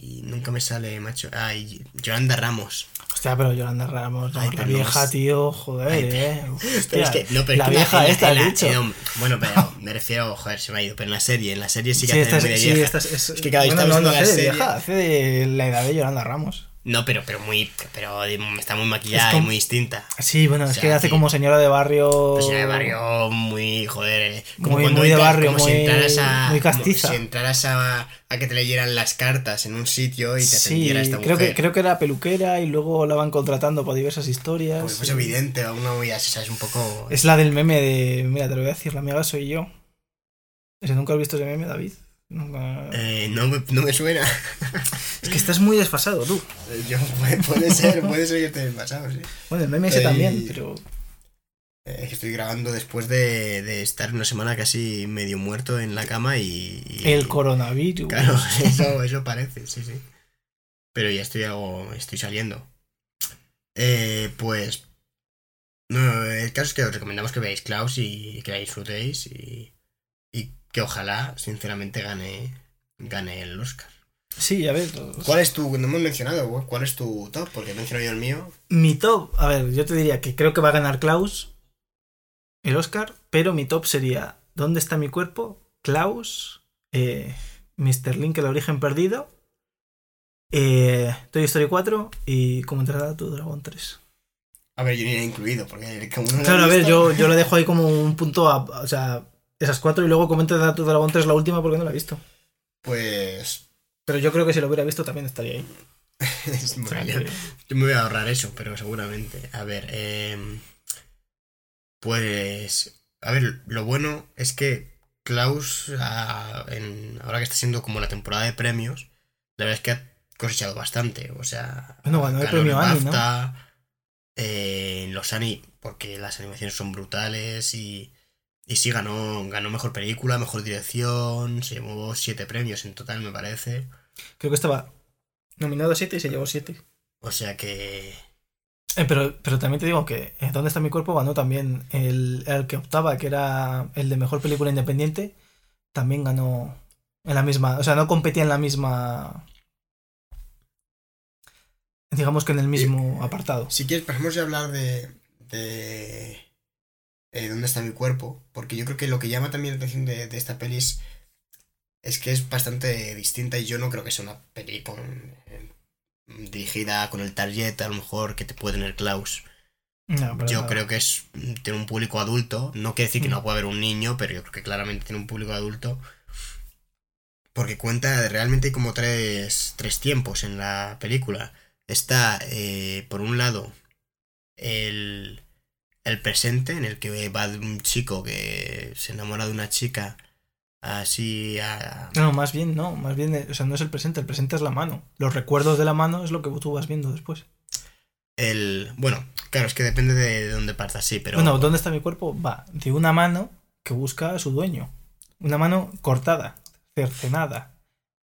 Y nunca me sale, macho. Ay, Yolanda Ramos. Hostia, pero Yolanda Ramos, no, Ay, la vieja, tío, joder, Ay, eh. Hostia, es que, no, pero es la que vieja la- esta, en la- dicho. en- bueno, pero (laughs) me refiero, joder, se me ha ido, pero en la serie, en la serie sí que Sí, hace esta, de sí, vieja. esta es, que cada vez bueno, estamos no, la serie. vieja, hace de la edad de Yolanda Ramos. No, pero, pero muy, pero está muy maquillada Es como- y muy distinta. Sí, bueno, O es que hace sí. como señora de barrio. Pues de barrio muy, joder, eh, como Muy- cuando muy de entras- barrio, como si muy- entraras a, muy como castiza. si entraras a, a que te leyeran las cartas en un sitio y te Sí, atendiera esta creo que, mujer. creo que era peluquera y luego la van contratando para diversas historias. Como si fuese evidente, o una muy así, ¿sabes? Un poco... Es la del meme de. Mira, te lo voy a decir, la amiga soy yo. ¿Ese nunca has visto ese meme, David? Nunca- Eh, no, me, no me suena. (laughs) Es que estás muy desfasado, tú. Yo, puede, ser, puede ser que esté pasado, sí. Bueno, el meme ese Eh, también, pero. Eh, que estoy grabando después de, de estar una semana casi medio muerto en la cama y... y- El coronavirus. Claro, (laughs) eso, eso parece, sí, sí. Pero ya estoy algo, estoy saliendo. Eh, pues... No, el caso es que os recomendamos que veáis Klaus y que la disfrutéis y que ojalá, sinceramente, gane, gane el Oscar. Sí, a ver. ¿Cuál es tu, no hemos mencionado, cuál es tu top? Porque he mencionado yo el mío. Mi top, a ver, yo te diría que creo que va a ganar Klaus el Oscar, pero mi top sería ¿Dónde está mi cuerpo? Klaus, eh, Mr. Link, el origen perdido, eh, Toy Story 4 y Cómo entrenar a tu dragón 3. A ver, yo ni he incluido, porque como no lo he Claro, a ver, yo, yo lo dejo ahí como un punto a. O sea, esas cuatro y luego Cómo entrenar a tu dragón 3 la última porque no la he visto. Pues... Pero yo creo que si lo hubiera visto también estaría ahí. (laughs) es- bueno, yo- me voy a ahorrar eso, pero seguramente. A ver, eh, pues. A ver, lo bueno es que Klaus, ah, en, ahora que está siendo como la temporada de premios, la verdad es que ha cosechado bastante. O sea, Bueno, ganó el premio Annie, ¿no? Eh, en los Annie, porque las animaciones son brutales y. Y sí, ganó, ganó mejor película, mejor dirección, se llevó siete premios en total, me parece. Creo que estaba nominado a 7 y se llevó 7. O sea que. Eh, pero, pero también te digo que eh, ¿Dónde está mi cuerpo? ganó también el, el que optaba, que era el de mejor película independiente, también ganó en la misma, o sea, no competía en la misma, digamos que en el mismo apartado. Si quieres, pasemos a hablar de. de eh, ¿Dónde está mi cuerpo? Porque yo creo que lo que llama también la atención de, de esta peli es, es que es bastante distinta y yo no creo que sea una peli con, eh, dirigida con el target a lo mejor que te puede tener Klaus. No, Yo creo que es tiene un público adulto. No quiere decir que Mm. no pueda haber un niño, pero yo creo que claramente tiene un público adulto. Porque cuenta, realmente hay como tres, tres tiempos en la película. Está, eh, por un lado, el, el presente, en el que va un chico que se enamora de una chica así a... No, más bien no, más bien, eh, o sea, no es el presente, el presente es la mano. Los recuerdos de la mano es lo que tú vas viendo después. El, bueno, claro, es que depende de dónde partas, sí, pero... Bueno, ¿dónde está mi cuerpo? Va de una mano que busca a su dueño. Una mano cortada, cercenada,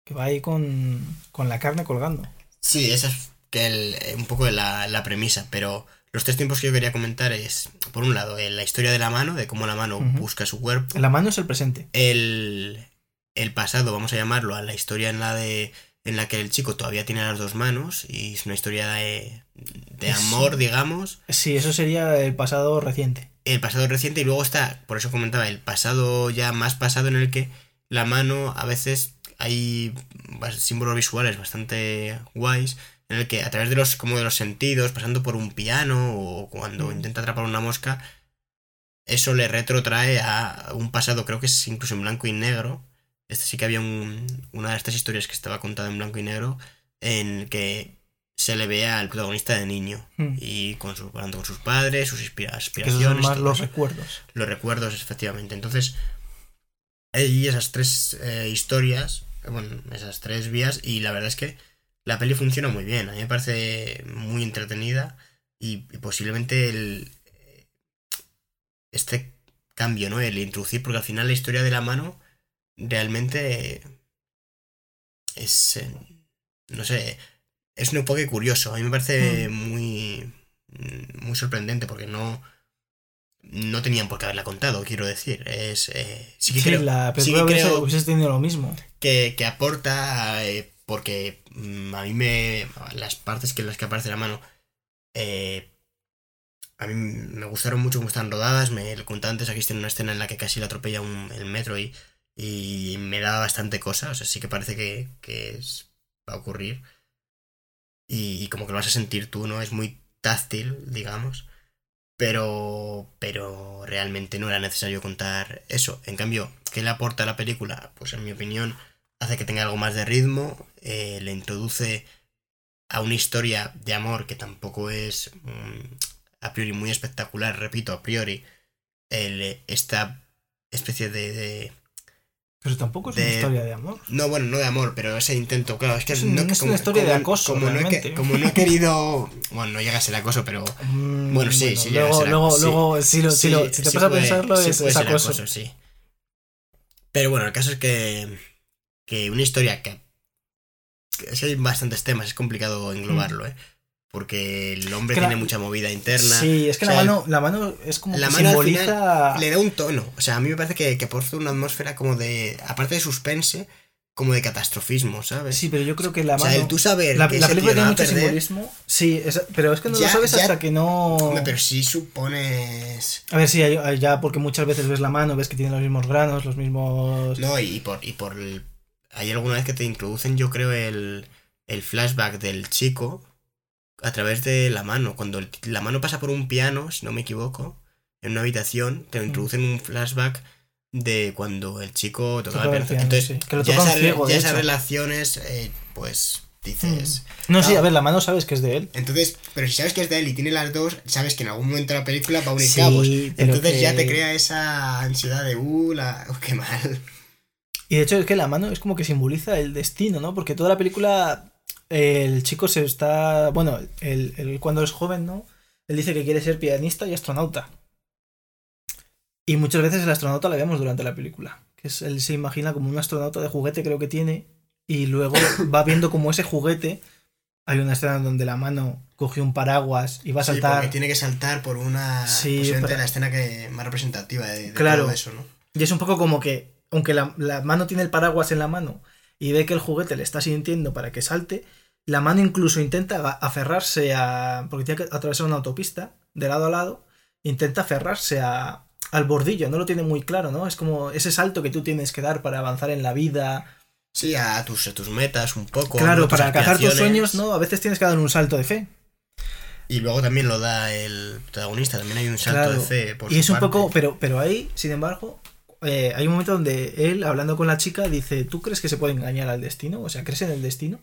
que va ahí con, con la carne colgando. Sí, esa es que el- eh, un poco la, la premisa, pero los tres tiempos que yo quería comentar es, por un lado, la historia de la mano, de cómo la mano busca su cuerpo. La mano es el presente. El, el pasado, vamos a llamarlo, a la historia en la de en la que el chico todavía tiene las dos manos y es una historia de, de amor, digamos. Sí, eso sería el pasado reciente. El pasado reciente y luego está, por eso comentaba, el pasado ya más pasado en el que la mano a veces hay símbolos visuales bastante guays en el que a través de los como de los sentidos, pasando por un piano o cuando mm. intenta atrapar una mosca, eso le retrotrae a un pasado, creo que es incluso en blanco y negro. Este sí que había una de estas historias que estaba contada en blanco y negro en que se le ve al protagonista de niño mm. y con su, hablando con sus padres, sus aspiraciones. más los recuerdos. Los recuerdos, efectivamente. Entonces, hay esas tres eh, historias, bueno, esas tres vías y la verdad es que la peli funciona muy bien. A mí me parece muy entretenida y, posiblemente el, este cambio, ¿no? El introducir, porque al final la historia de la mano realmente es, eh, no sé, es un poco curioso. A mí me parece mm. muy, muy sorprendente porque no, no tenían por qué haberla contado, quiero decir. Es, eh, sí que creo, la hubiese tenido lo mismo. Que, que aporta eh, porque mm, a mí me. Las partes que en las que aparece la mano. Eh, a mí me gustaron mucho cómo están rodadas. Me lo contaba antes, aquí está una escena en la que casi le atropella un, el metro y, y me da bastante cosa. O sea, sí que parece que, que va a ocurrir. Y, y, como que lo vas a sentir tú, ¿no? Es muy táctil, digamos. Pero, pero realmente no era necesario contar eso. En cambio, ¿qué le aporta a la película? Pues en mi opinión hace que tenga algo más de ritmo, eh, le introduce a una historia de amor que tampoco es mm, a priori muy espectacular, repito, a priori, el, esta especie de, pero tampoco es una historia de amor. No, bueno, no de amor, pero ese intento, claro, es que es, no, es una historia de acoso. Como no, he, como no, he, querido. Bueno, no llega a ser acoso, pero. Mm, bueno, sí, sí, luego, luego, luego, si, lo, si, si, te a pensarlo, es, es acoso. sí. Pero bueno, el caso es que que una historia que, es que hay bastantes temas, es complicado englobarlo, mm. ¿eh? Porque el hombre tiene mucha movida interna. Sí, es que la, mano, la mano es como la mano simboliza... le da un tono. O sea, a mí me parece que, que aporta una atmósfera como de. Aparte de suspense, como de catastrofismo, ¿sabes? Sí, pero yo creo que la mano. O sea, el tú saber. La, la película tiene mucho simbolismo. Sí, pero es que no lo sabes hasta que no. pero sí supones. A ver, sí, ya porque muchas veces ves la mano, ves que tiene los mismos granos, los mismos. No, y por, y por el hay alguna vez que te introducen, yo creo, el, el flashback del chico a través de la mano. Cuando la mano pasa por un piano, si no me equivoco, en una habitación, te mm. introducen un flashback de cuando el chico tocaba el piano. Entonces, ya, esas relaciones, eh, pues dices. Mm. No, sí, a ver, la mano sabes que es de él. Entonces, pero si sabes que es de él y tiene las dos, sabes que en algún momento de la película va a unir cabos. Entonces ya te crea esa ansiedad de, uh, la... qué mal. Y de hecho es que la mano es como que simboliza el destino, ¿no? Porque toda la película el chico se está, bueno, el, cuando es joven, ¿no? Él dice que quiere ser pianista y astronauta. Y muchas veces el astronauta la vemos durante la película. Que es, él se imagina como un astronauta de juguete, creo que tiene. Y luego (coughs) va viendo como ese juguete. Hay una escena donde la mano coge un paraguas y va a saltar. Sí, tiene que saltar por una. Sí, la escena que más representativa de, claro. todo eso, ¿no? Y es un poco como que aunque la, mano tiene el paraguas en la mano y ve que el juguete le está sintiendo para que salte, la mano incluso intenta aferrarse a. porque tiene que atravesar una autopista de lado a lado, intenta aferrarse a, al bordillo, no lo tiene muy claro, ¿no? Es como ese salto que tú tienes que dar para avanzar en la vida. Sí, a tus, tus metas un poco. Claro, para alcanzar tus sueños, ¿no? A veces tienes que dar un salto de fe. Y luego también lo da el protagonista, también hay un salto de fe. Por y es un poco, pero, pero ahí, sin embargo, eh, hay un momento donde él, hablando con la chica, dice, ¿tú crees que se puede engañar al destino? O sea, ¿crees en el destino?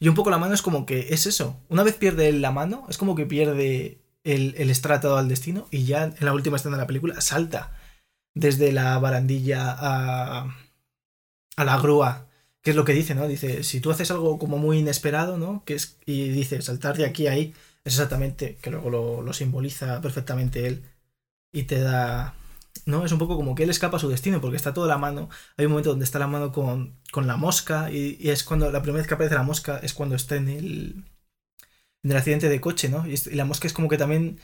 Y un poco la mano es como que es eso. Una vez pierde él la mano, es como que pierde el, el estratado al destino y ya en la última escena de la película salta desde la barandilla a, a la grúa. Que es lo que dice, ¿no? Dice, si tú haces algo como muy inesperado, ¿no? Que es, y dice, saltar de aquí a ahí, es exactamente, que luego lo, lo simboliza perfectamente él y te da ¿no? Es un poco como que él escapa a su destino porque está toda la mano. Hay un momento donde está la mano con, con la mosca y, es cuando la primera vez que aparece la mosca es cuando está en el, del accidente de coche, ¿no? Y, la mosca es como que también.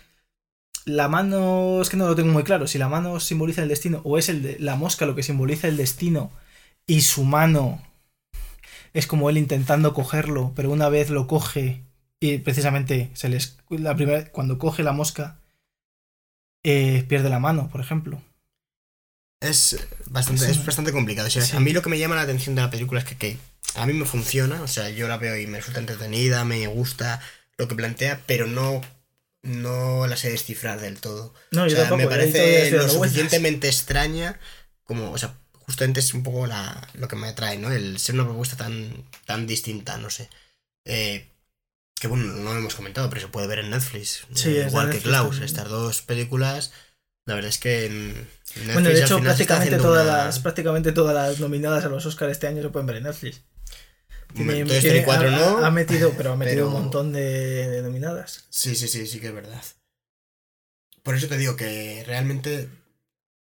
La mano. Es que no lo tengo muy claro. Si la mano simboliza el destino o es el de, la mosca lo que simboliza el destino y su mano es como él intentando cogerlo, pero una vez lo coge y precisamente se les. La primera, cuando coge la mosca, eh, pierde la mano, por ejemplo. Es bastante, es bastante complicado. A mí lo que me llama la atención de la película es que, que, a mí me funciona, o sea, yo la veo y me resulta entretenida, me gusta lo que plantea, pero no, no la sé descifrar del todo. No, o sea, me parece lo suficientemente extraña como, o sea, justamente es un poco la, lo que me atrae, ¿no? El ser una propuesta tan, tan distinta, no sé. Eh, que bueno, no lo hemos comentado, pero se puede ver en Netflix. Sí, igual que Klaus, estas dos películas la verdad es que bueno, de hecho, prácticamente todas, las, prácticamente todas las nominadas a los Oscars este año se pueden ver en Netflix. Tiene, tiene, 4 ha, no. Ha metido, pero ha metido un montón de, nominadas. Sí, sí, sí, sí que es verdad. Por eso te digo que realmente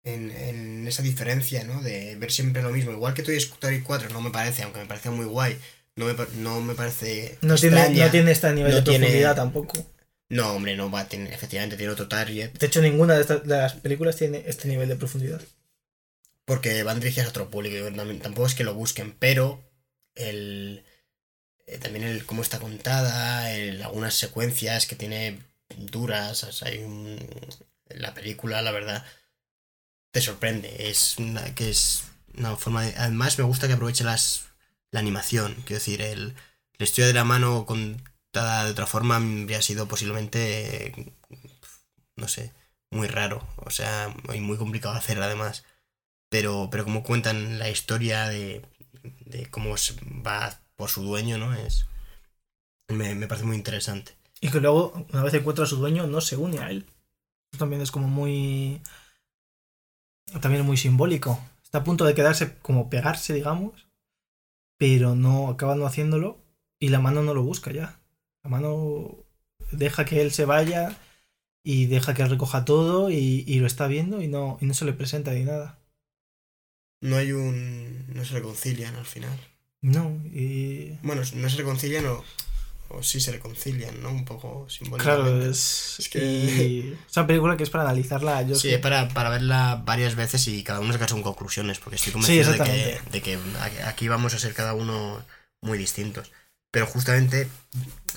en, esa diferencia, ¿no? De ver siempre lo mismo. Igual que Toy Story 4 no me parece, aunque me parece muy guay, no me, no me parece. No tiene, no tiene este nivel de profundidad tampoco. No, hombre, no va a tener, efectivamente tiene otro target. De hecho, ninguna de, estas, las películas tiene este nivel de profundidad. Porque van dirigidas a otro público, tampoco es que lo busquen, pero el eh, también el cómo está contada, algunas secuencias que tiene duras, hay un, la película, la verdad, te sorprende. Es una, que es una forma de, además me gusta que aproveche las la animación, quiero decir, el, el estudio de la mano con de otra forma habría sido posiblemente, no sé, muy raro, o sea, muy complicado de hacer además. Pero, pero como cuentan la historia de, de cómo va por su dueño, ¿no? Es, me, me, parece muy interesante. Y que luego, una vez encuentra a su dueño, no se une a él. Eso también es como muy... También muy simbólico. Está a punto de quedarse como pegarse, digamos, pero no acaba no haciéndolo y la mano no lo busca ya. La mano deja que él se vaya y deja que él recoja todo y, lo está viendo y no, y no se le presenta ni nada. No hay un... no se reconcilian al final. No, y... Bueno, no se reconcilian o, o sí se reconcilian, ¿no? Un poco simbólicamente. Claro, es, es que... es una película que es para analizarla. Yo sí, es para, para, verla varias veces y cada uno saca sus conclusiones, porque estoy convencido de, que, de que aquí vamos a ser cada uno muy distintos. Pero justamente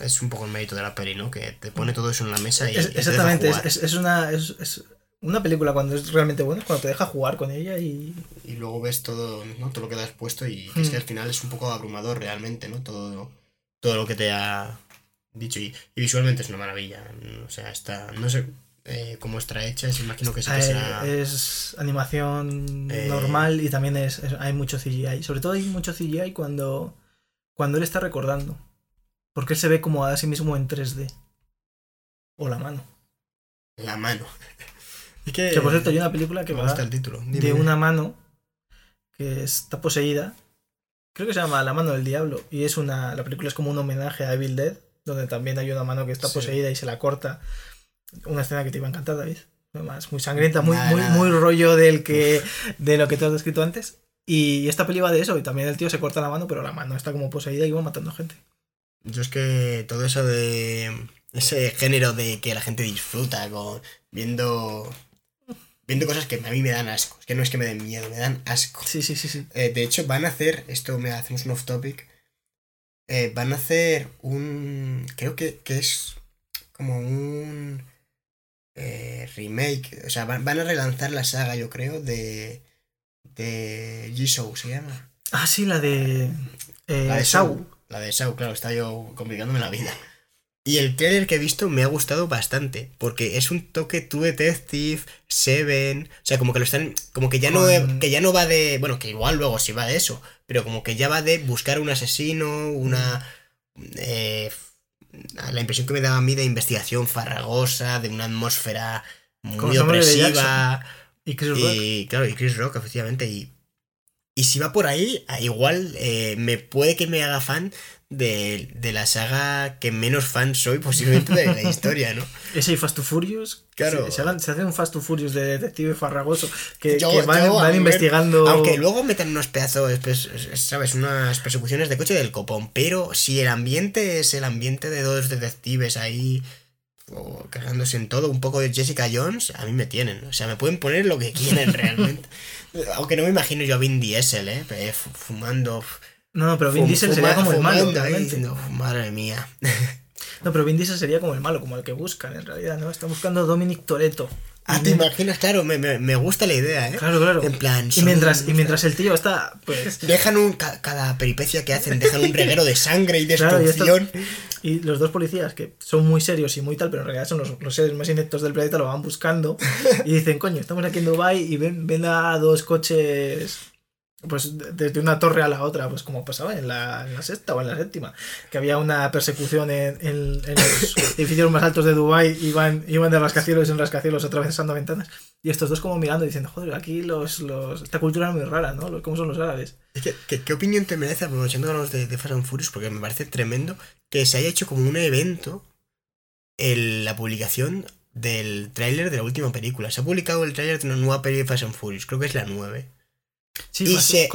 es un poco el mérito de la peli, ¿no? Que te pone todo eso en la mesa y. exactamente, es, una. Es, una película cuando es realmente buena, cuando te deja jugar con ella y. Y luego ves todo, ¿no? Todo lo que te has puesto y es que mm. al final es un poco abrumador realmente, ¿no? Todo, todo lo que te ha dicho. Y, visualmente es una maravilla. O sea, está. No sé. Eh, cómo está hecha, es, imagino que sí que eh, será... Es animación eh, normal y también es, hay mucho CGI. Sobre todo hay mucho CGI cuando cuando él está recordando. Porque él se ve como a sí mismo en 3D. O la mano. La mano. (laughs) que, por cierto, hay una película que va el título. de una mano que está poseída. Creo que se llama La mano del diablo. Y es una. La película es como un homenaje a Evil Dead. Donde también hay una mano que está poseída y se la corta. Una escena que te iba a encantar, David. Además, muy sangrienta, muy, muy, muy rollo del que. de lo que te has descrito antes. Y esta peli va de eso, y también el tío se corta la mano, pero la mano está como poseída y va matando gente. Yo es que todo eso de. ese género de que la gente disfruta con. viendo. Viendo cosas que a mí me dan asco. Es que no es que me den miedo, me dan asco. Sí, sí, sí, sí. Eh, de hecho, van a hacer. Esto me hacemos un off topic. Eh, van a hacer un. creo que, que es como un. Eh, remake. O sea, van a relanzar la saga, yo creo, de de Jisoo se llama. Ah, sí, la de. La de Shao. La de Shao, claro, está yo complicándome la vida. Y el trailer que he visto me ha gustado bastante, porque es un toque True Detective, Seven, o sea, como que lo están, como que ya no, que ya no va de, bueno, que igual luego sí va de eso, pero como que ya va de buscar un asesino, una, eh, la impresión que me daba a mí de investigación farragosa, de una atmósfera muy opresiva. Y Chris Rock. Y claro, y Chris Rock, efectivamente. Y, Y si va por ahí, igual eh, me puede que me haga fan de, de, la saga que menos fan soy posiblemente de la historia, ¿no? (laughs) Ese y Fast to Furious. Claro. Se, hace un Fast to Furious de detective farragoso que, van, investigando. Aunque luego metan unos pedazos, pues, ¿sabes? Unas persecuciones de coche del copón. Pero si el ambiente es el ambiente de dos detectives ahí o cagándose en todo, un poco de Jessica Jones, a mí me tienen. O sea, me pueden poner lo que quieren realmente. (laughs) Aunque no me imagino yo a Vin Diesel, ¿eh? Fumando no, no, pero Vin Diesel sería como el malo. madre mía. (laughs) No, pero Vin Diesel sería como el malo, como el que buscan en realidad, ¿no? Está buscando a Dominic Toretto. Ah, te imaginas, claro, me, me, gusta la idea, ¿eh? Claro, claro. En plan. Y mientras, y mientras el tío está, pues. (laughs) Dejan un. Cada peripecia que hacen, dejan un reguero de sangre y destrucción. y, los dos policías, que son muy serios y muy tal, pero en realidad son los, los seres más ineptos del planeta, lo van buscando. (laughs) y dicen, coño, estamos aquí en Dubai y ven, ven a dos coches pues desde una torre a la otra, pues como pasaba en la, en la sexta o en la séptima, que había una persecución en, en, los (coughs) edificios más altos de Dubái, iban, iban de rascacielos en rascacielos atravesando ventanas, y estos dos como mirando diciendo, joder, aquí los, los, esta cultura es muy rara, ¿no? ¿Cómo son los árabes? ¿Qué, qué, opinión te merece, aprovechando los de, de Fast and Furious, porque me parece tremendo que se haya hecho como un evento en la publicación del tráiler de la última película. Se ha publicado el tráiler de una nueva película de Fast and Furious, creo que es la 9 y, se,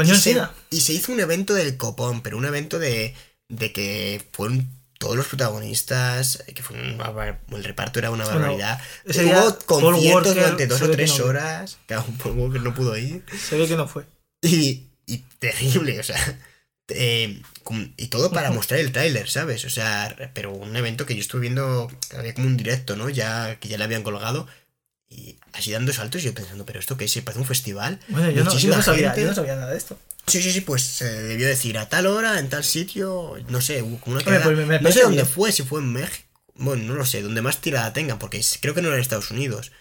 y, se, hizo un evento del copón, pero un evento de, de que fueron todos los protagonistas, que fue el reparto era una barbaridad. Hubo conciertos durante dos o tres horas. Claro, Paul Walker no pudo ir. Se ve que no fue. Y, y terrible, o sea. Eh, y todo para mostrar el tráiler, ¿sabes? O sea, pero un evento que yo estuve viendo, había como un directo, ¿no? Ya que ya le habían colgado y así dando saltos y yo pensando, ¿pero esto qué es? ¿Parece un festival? Bueno, yo, no, yo no, sabía, yo no sabía nada de esto. Sí, sí, sí, pues se debió decir a tal hora, en tal sitio, no sé, como una pues No sé dónde fue, si fue en México. Bueno, no lo sé, donde más tirada tenga, porque creo que no era en Estados Unidos.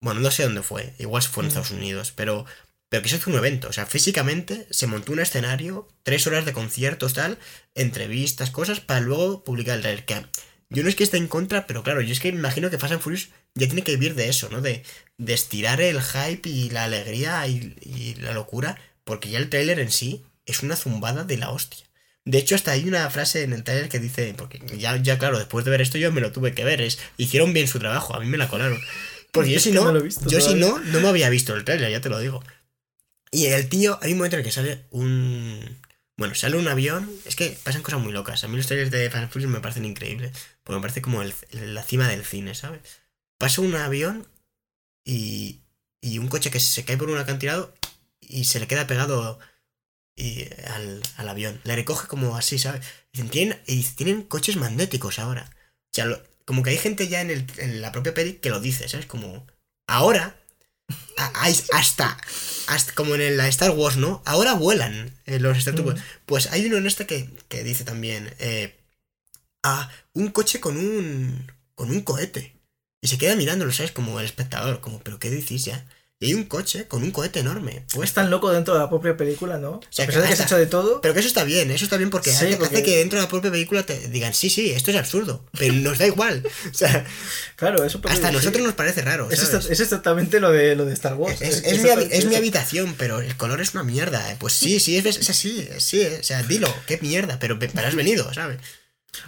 Bueno, no sé dónde fue, igual fue en mm. Estados Unidos, pero, pero que se hizo un evento, o sea, físicamente se montó un escenario, tres horas de conciertos, tal, entrevistas, cosas, para luego publicar el trailer. Que yo no es que esté en contra, pero claro, yo es que imagino que Fast and Furious ya tiene que vivir de eso, ¿no? De, de estirar el hype y la alegría y, la locura, porque ya el tráiler en sí es una zumbada de la hostia. De hecho, hasta hay una frase en el tráiler que dice, porque ya, ya claro, después de ver esto yo me lo tuve que ver, es, hicieron bien su trabajo, a mí me la colaron. Porque yo si no, yo si no, no me había visto el tráiler, ya te lo digo. Y el tío, hay un momento en el que sale un... Bueno, sale un avión, es que pasan cosas muy locas. A mí los trailers de Fast Furious me parecen increíbles, porque me parece como la cima del cine, ¿sabes? Pasa un avión y, y un coche que se cae por un acantilado y se le queda pegado y, al, al, avión. Le recoge como así, ¿sabes? Dicen, tienen, y tienen coches magnéticos ahora. O sea, como que hay gente ya en, el, en la propia peli que lo dice, ¿sabes? Como, ahora, hay hasta, hasta como en la Star Wars, ¿no? Ahora vuelan eh, los Star Wars. Pues hay uno en este que, que dice también, eh, ah, un coche con un, con un cohete. Y se queda mirándolo, ¿sabes? Como el espectador, como, ¿pero qué decís ya? Y hay un coche con un cohete enorme. Pues tan loco dentro de la propia película, ¿no? O sea, a pesar de que se ha hecho de todo. Pero que eso está bien, eso está bien porque, hace, que dentro de la propia película te digan, sí, sí, esto es absurdo, pero nos da igual. (laughs) O sea, claro, eso Hasta a nosotros nos parece raro. Es, es, exactamente lo de, lo de Star Wars. Es, mi, es, mi, habitación, pero el color es una mierda. Pues sí, sí, es, así, sí, o sea, dilo, qué mierda, pero para has venido, ¿sabes?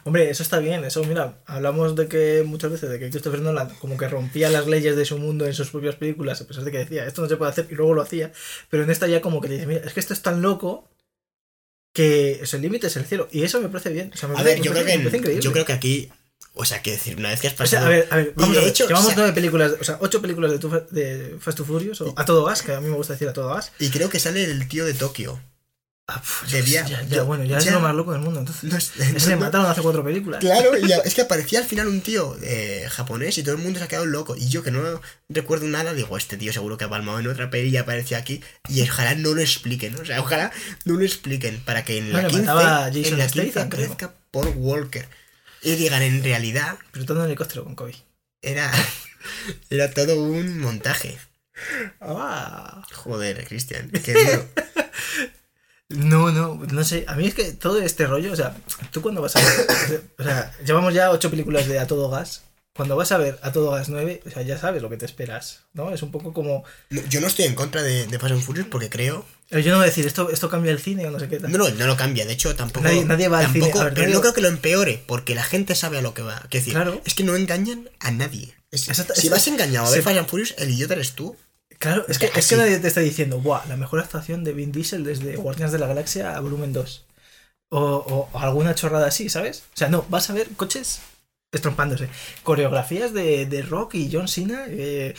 Hombre, eso está bien, eso, mira, hablamos de que muchas veces de que Christopher Nolan como que rompía las leyes de su mundo en sus propias películas, a pesar de que decía, esto no se puede hacer, y luego lo hacía, pero en esta ya como que dice, mira, es que esto es tan loco que el límite es el cielo, y eso me parece bien. a ver, yo, creo que, yo creo que aquí, o sea, que decir, una vez que has pasado... a ver, a ver, vamos a ver, llevamos nueve películas, o sea, ocho películas de, de Fast and Furious, o a todo gas, que a mí me gusta decir a todo gas. Y creo que sale el tío de Tokio. Ah, ya, bueno, ya, es lo más loco del mundo. Entonces, se mataron hace cuatro películas. Claro, (laughs) es que aparecía al final un tío eh, japonés y todo el mundo se ha quedado loco. Y yo que no recuerdo nada, digo, este tío seguro que ha palmado en otra peli y apareció aquí. Y ojalá no lo expliquen, o sea, ojalá no lo expliquen para que en la 15, en la 15 aparezca Paul Walker. Y digan, en realidad. Pero todo en helicóptero con Kobe. Era, (laughs) era todo un montaje. Ah. Joder, Cristian, qué duro. (laughs) No, no, no sé. A mí es que todo este rollo, o sea, tú cuando vas a ver. o sea, llevamos ya ocho películas de A Todo Gas. cuando vas a ver a todo gas 9, o sea, ya sabes lo que te esperas, ¿no? Es un poco como... No, Yo no estoy en contra de, de Fast and Furious porque creo... Pero yo no voy a decir, esto, esto cambia el cine o no sé qué tal. No, no, no lo cambia. De hecho, tampoco... Nadie- nadie va al tampoco- cine. A ver, pero no creo que lo empeore porque la gente sabe a lo que va. Quiero decir, Claro. es que no engañan a nadie. Es- Exacto, si vas engañado a ver sí. Fast and Furious, el idiota eres tú. Claro, es que, es que nadie te está diciendo, ¡buah! La mejor actuación de Vin Diesel desde Guardianes de la Galaxia a volumen 2. O, o- o alguna chorrada así, ¿sabes? O sea, no, vas a ver coches estrompándose. Coreografías de, de Rock y John Cena, eh,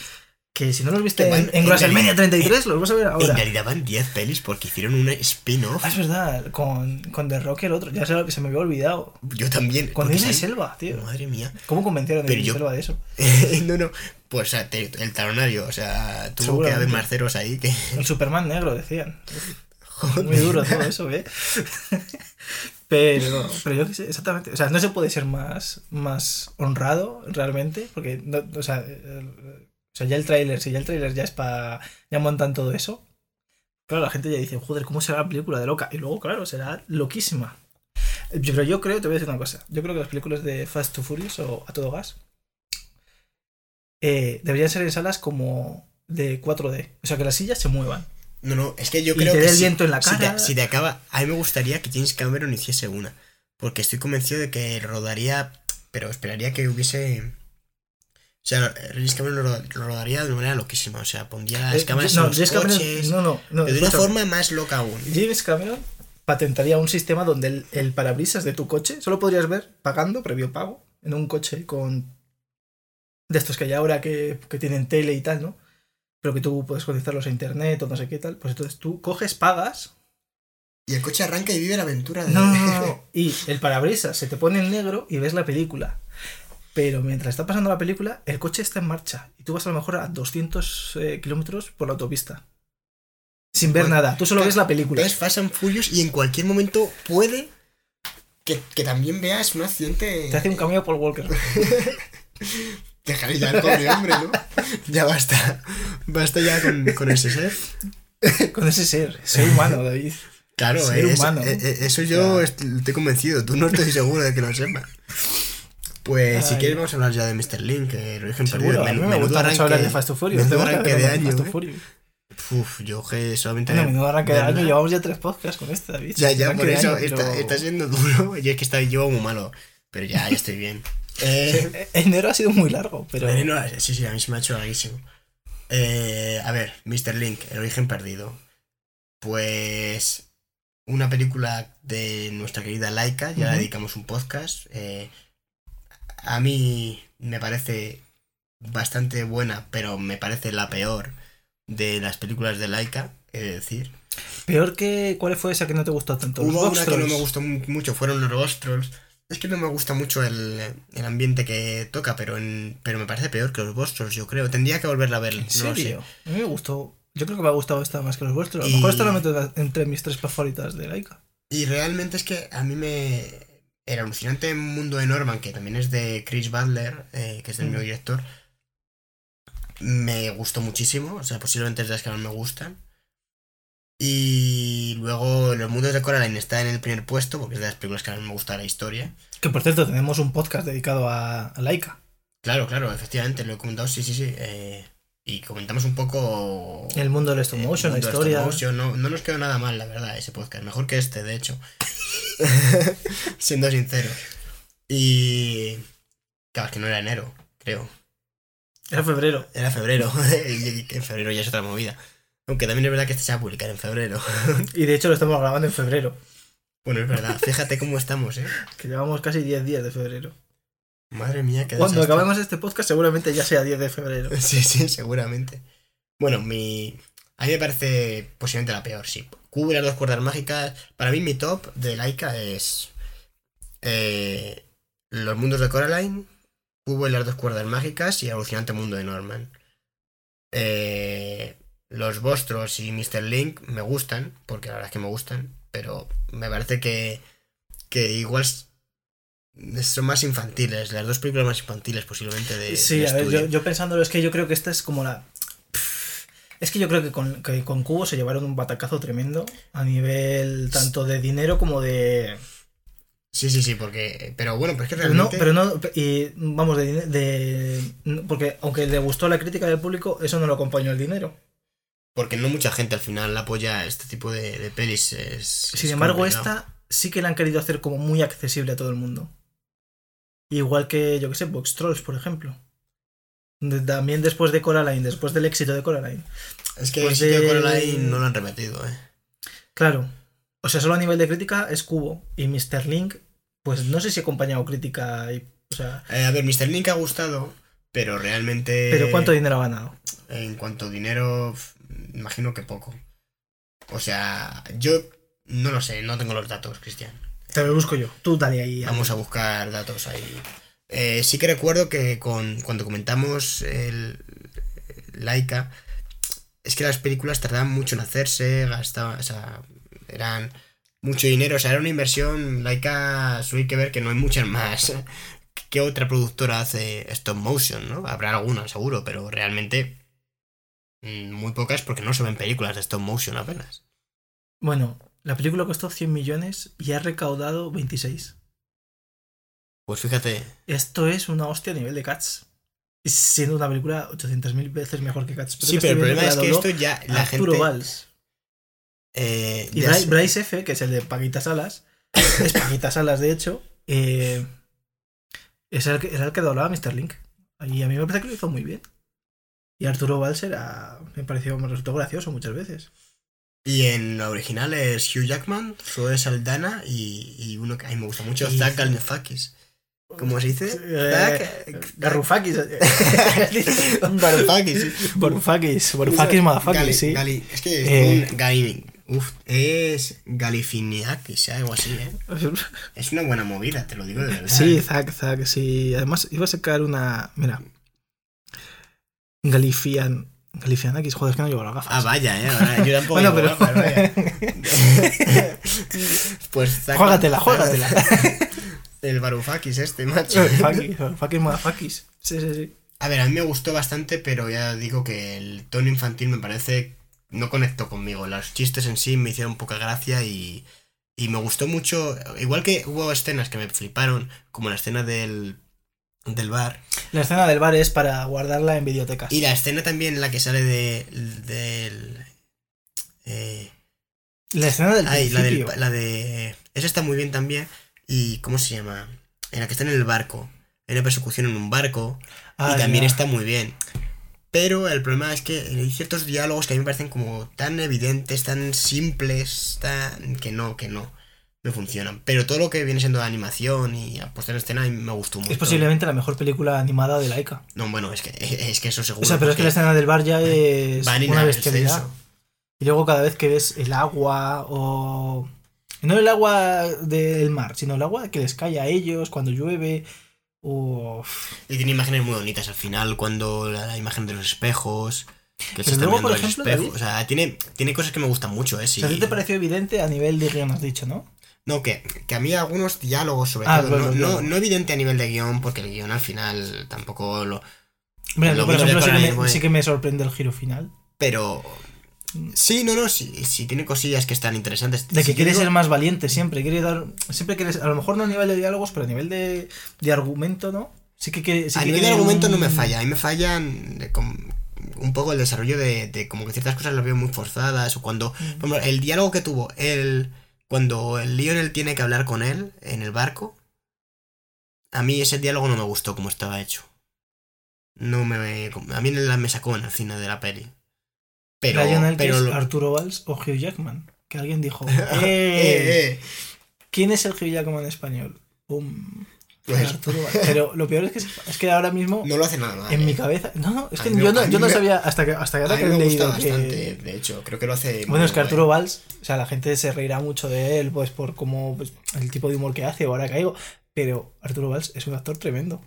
que si no los viste Que van- en, en en WrestleMania realidad- 33, los vas a ver En ahora. realidad van 10 pelis porque hicieron un spin-off. Ah, es verdad, con, con The Rock y el otro, ya se, se me había olvidado. Yo también. Con salen- Elba, tío. Madre mía. ¿Cómo convencieron a yo- Elba de eso? (laughs) no, no. Pues el talonario, o sea, tuvo que haber marceros ahí que. El Superman negro, decían. Joder. Muy duro todo eso, ¿eh? Pero, (laughs) pero yo qué sé, exactamente. O sea, no se puede ser más, más honrado realmente, porque, no, o, sea, el- o sea, ya el tráiler, si ya el tráiler ya es para... ya montan todo eso, claro, la gente ya dice, joder, ¿cómo será la película de loca? Y luego, claro, será loquísima. Pero yo creo, te voy a decir una cosa, yo creo que las películas de Fast to Furious o A Todo Gas eh, deberían ser en salas como de 4D. O sea, que las sillas se muevan. No, no, es que yo Y creo te que. dé el si- viento en la si te- cara. Si te, acaba. A mí me gustaría que James Cameron hiciese una. Porque estoy convencido de que rodaría. Pero esperaría que hubiese. O sea, James Cameron lo, rodaría de una manera loquísima. O sea, pondría las Eh, cámaras no, en los James Cameron- coches. no, no, no, pero de una forma más loca aún. James Cameron patentaría un sistema donde el, el parabrisas de tu coche solo podrías ver pagando, previo pago, en un coche con. De estos que hay ahora que, que tienen tele y tal, ¿no? Pero que tú puedes conectarlos a internet o no sé qué tal. Pues entonces tú coges, pagas. Y el coche arranca y vive la aventura de. No, no, no, no. (laughs) Y el parabrisas se te pone en negro y ves la película. Pero mientras está pasando la película, el coche está en marcha. Y tú vas a lo mejor a 200 eh, kilómetros por la autopista. Sin ver Bueno, nada. Tú solo ves la película. Ves Fast and Furious y en cualquier momento puede que, que también veas un accidente. Te hace un cameo Paul Walker. (laughs) Dejar ya al pobre hombre, ¿no? (laughs) ya basta. Basta ya con, con ese ser. (laughs) Con ese ser, ser humano, David. Claro, Ser es- humano. eh, eh, eso yo est- estoy convencido. Tú no estoy seguro de que lo sepas. Pues si quieres vamos a hablar ya de Mr. Link, que el origen perdido. Me menudo gusta mucho hablar arranque- de Fast and Furious. menudo arranque de de año. Fast and ¿eh? Furious. Uf, yo que solamente... Bueno, menudo arranque de verla- año, llevamos ya tres podcasts con este, David. Ya, ya, por de eso año, está, pero- está siendo duro. (laughs) Y es que está yo muy malo. Pero ya, ya estoy bien. Eh, (laughs) Enero ha sido muy largo, pero. No, sí, sí, a mí se me ha hecho larguísimo. Eh, a ver, Mr. Link, El origen perdido. Pues una película de nuestra querida Laika, ya Ujú. dedicamos un podcast. eh, a mí me parece bastante buena, pero me parece la peor de las películas de Laika, es decir. Peor que. ¿Cuál fue esa que no te gustó tanto? Hubo una que no me gustó mu- mucho, fueron los Ghost Trolls. Es que no me gusta mucho el, el ambiente que toca, pero en, pero me parece peor que los Trolls, yo creo. Tendría que volverla a ver. ¿En no sé. A mí me gustó. Yo creo que me ha gustado esta más que los vuestros. A lo mejor esta la meto entre mis tres favoritas de Laika. Y realmente es que a mí me. El alucinante mundo de Norman, que también es de Chris Butler, eh, que es el Mm. mismo director, me gustó muchísimo. O sea, posiblemente es de las que más me gustan. Y luego Los Mundos de Coraline está en el primer puesto, porque es de las películas que más me gusta la historia. Que por cierto, tenemos un podcast dedicado a, a Laika. Claro, claro, efectivamente, lo he comentado, sí, sí, sí. eh, y comentamos un poco. El mundo del stop motion, la historia. motion. No, no nos quedó nada mal, la verdad, ese podcast. Mejor que este, de hecho. (laughs) Siendo sincero. Y. Claro, es que no era enero, creo. Era febrero. Era febrero. (laughs) en febrero ya es otra movida. Aunque también es verdad que este se va a publicar en febrero. (laughs) Y de hecho lo estamos grabando en febrero. bueno, es verdad. Fíjate cómo estamos, ¿eh? Que llevamos casi 10 días de febrero. Madre mía, qué Cuando desastre. acabemos este podcast seguramente ya sea 10 de febrero. (laughs) Sí, sí, seguramente. Bueno, mi. A mí me parece posiblemente la peor, sí. Cubo y las dos cuerdas mágicas. Para mí, mi top de Laika es. eh, Los mundos de Coraline, Cubo y las dos cuerdas mágicas y el alucinante mundo de Norman. Eh, los Vostros y Mr. Link me gustan, porque la verdad es que me gustan, pero me parece que. que igual. Son más infantiles, las dos películas más infantiles posiblemente de. Sí, del a ver, yo, yo pensándolo, es que yo creo que esta es como la. Es que yo creo que con, que con Cubo se llevaron un batacazo tremendo a nivel tanto de dinero como de. Sí, sí, sí, porque. Pero bueno, pero es que Pero no, realmente. pero no, y vamos, de, de- Porque aunque le gustó la crítica del público, eso no lo acompañó el dinero. Porque no mucha gente al final apoya este tipo de, de pelis. Es, Sin es embargo, complicado. esta sí que la han querido hacer como muy accesible a todo el mundo. Igual que, yo que sé, Box Trolls, por ejemplo. De- también después de Coraline, después del éxito de Coraline. Es que el sitio de de- Coraline no lo han repetido, eh. Claro. O sea, solo a nivel de crítica es Cubo. Y Mr. Link, pues no sé si ha acompañado crítica. Y, o sea, Eh, A ver, Mr. Link ha gustado, pero realmente. pero ¿cuánto dinero ha ganado? En cuanto a dinero, imagino que poco. O sea, yo no lo sé, no tengo los datos, Cristian. Te lo busco yo. Tú dale ahí. Vamos a buscar datos ahí. Eh, sí que recuerdo que con, cuando comentamos el Laika, es que las películas tardaban mucho en hacerse, gastaban, o sea, eran mucho dinero, o sea, era una inversión. Laika, hay que ver que no hay muchas más. (laughs) ¿Qué otra productora hace stop motion, no? Habrá alguna, seguro, pero realmente muy pocas porque no se ven películas de stop motion apenas. Bueno, la película costó 100 millones y ha recaudado 26. Pues fíjate, Esto es una hostia a nivel de Cats. Siendo una película 800.000 veces mejor que Cats. sí, pero el problema es que esto ya la Arturo gente... Valls. eh, Y Bryce, F., que es el de Paquita Salas, (coughs) es Paquita Salas, de hecho, eh, es el que, era el que doblaba a Mr. Link. Y a mí me parece que lo hizo muy bien. Y Arturo Valls era, me pareció, me resultó gracioso muchas veces. Y en la original es Hugh Jackman, Zoe Saldana y, y uno que a mí me gusta mucho, Y- Zach Galifianakis. ¿Cómo se dice? Eh, Zach Garrufakis. Barufakis. Barufakis, Gali- sí. Gali- es que Eh. es un Gali- uf, es Galifiniakis, algo así, ¿eh? (laughs) Es una buena movida, te lo digo de verdad. Sí, Zack, Zack, sí. Además, iba a sacar una. Mira. Galifian. Galifianakis, joder, es que no llevo las gafas. Ah, vaya, ¿eh? Ahora yo tampoco bueno, pero. gafas, vaya. (laughs) pues Zach- Juégatela, juégatela. (laughs) El Barufakis este, macho. Barufakis, Barufakis. Sí, sí, sí. A ver, a mí me gustó bastante, pero ya digo que el tono infantil me parece. No conectó conmigo. Los chistes en sí me hicieron poca gracia y. Y me gustó mucho. Igual que hubo escenas que me fliparon, como la escena del. Del bar. La escena del bar es para guardarla en videotecas. Y la escena también en la que sale de. del. Eh, La escena del ay, la, del, la de. Esa está muy bien también. Y. ¿Cómo se llama? En la que están en el barco. Hay una persecución en un barco. Ah, y también ya. está muy bien. Pero el problema es que hay ciertos diálogos que a mí me parecen como tan evidentes, tan simples, tan... que no, que no, no funcionan. Pero todo lo que viene siendo animación y a puesta en escena me gustó mucho. Es posiblemente la mejor película animada de Laika. No, bueno, es que, es que eso seguro. O sea, pero es que la escena del bar ya es van en una bestialidad. Y luego cada vez que ves el agua o... No el agua del mar, sino el agua que les cae a ellos cuando llueve. O... Y tiene imágenes muy bonitas al final, cuando la, la imagen de los espejos, que se luego, por ejemplo. David- O sea, tiene, tiene cosas que me gustan mucho, ¿eh? Sí. O sea, a ti te pareció evidente a nivel de guion, has dicho, ¿no? No, que, que a mí algunos diálogos, sobre Ah, todo, bueno, no, no, no evidente a nivel de guion, porque el guion al final tampoco lo... Lo por ejemplo, sí que, me, güey. sí que me sorprende el giro final. Pero... Sí, no, no, sí, sí tiene cosillas que están interesantes. De que Sí, quiere digo- ser más valiente siempre, quiere dar... Siempre quieres, a lo mejor no a nivel de diálogos, pero a nivel de, de argumento, ¿no? Sí que sí a que nivel de argumento un- no me falla, a mí me fallan de com- un poco el desarrollo de, de como que ciertas cosas las veo muy forzadas o cuando, por ejemplo, el diálogo que tuvo el cuando el Lionel tiene que hablar con él en el barco, a mí ese diálogo no me gustó como estaba hecho. No me a mí me sacó en el cine de la peli. Pero, Lionel, que pero es lo- Arturo Valls o Hugh Jackman. Que alguien dijo, (laughs) Eh, "Eh, eh, ¿quién es el Hugh Jackman español? Pum. Pues. (laughs) Pero lo peor es que, es que ahora mismo, no lo hace nada mal. en eh. mi cabeza... No, no, es que yo no, yo no sabía hasta que, hasta que ahora que he leído bastante, que... de hecho, creo que lo hace Bueno, es que. Arturo Valls, o sea, la gente se reirá mucho de él, pues por cómo pues, el tipo de humor que hace, o ahora caigo, pero Arturo Valls es un actor tremendo.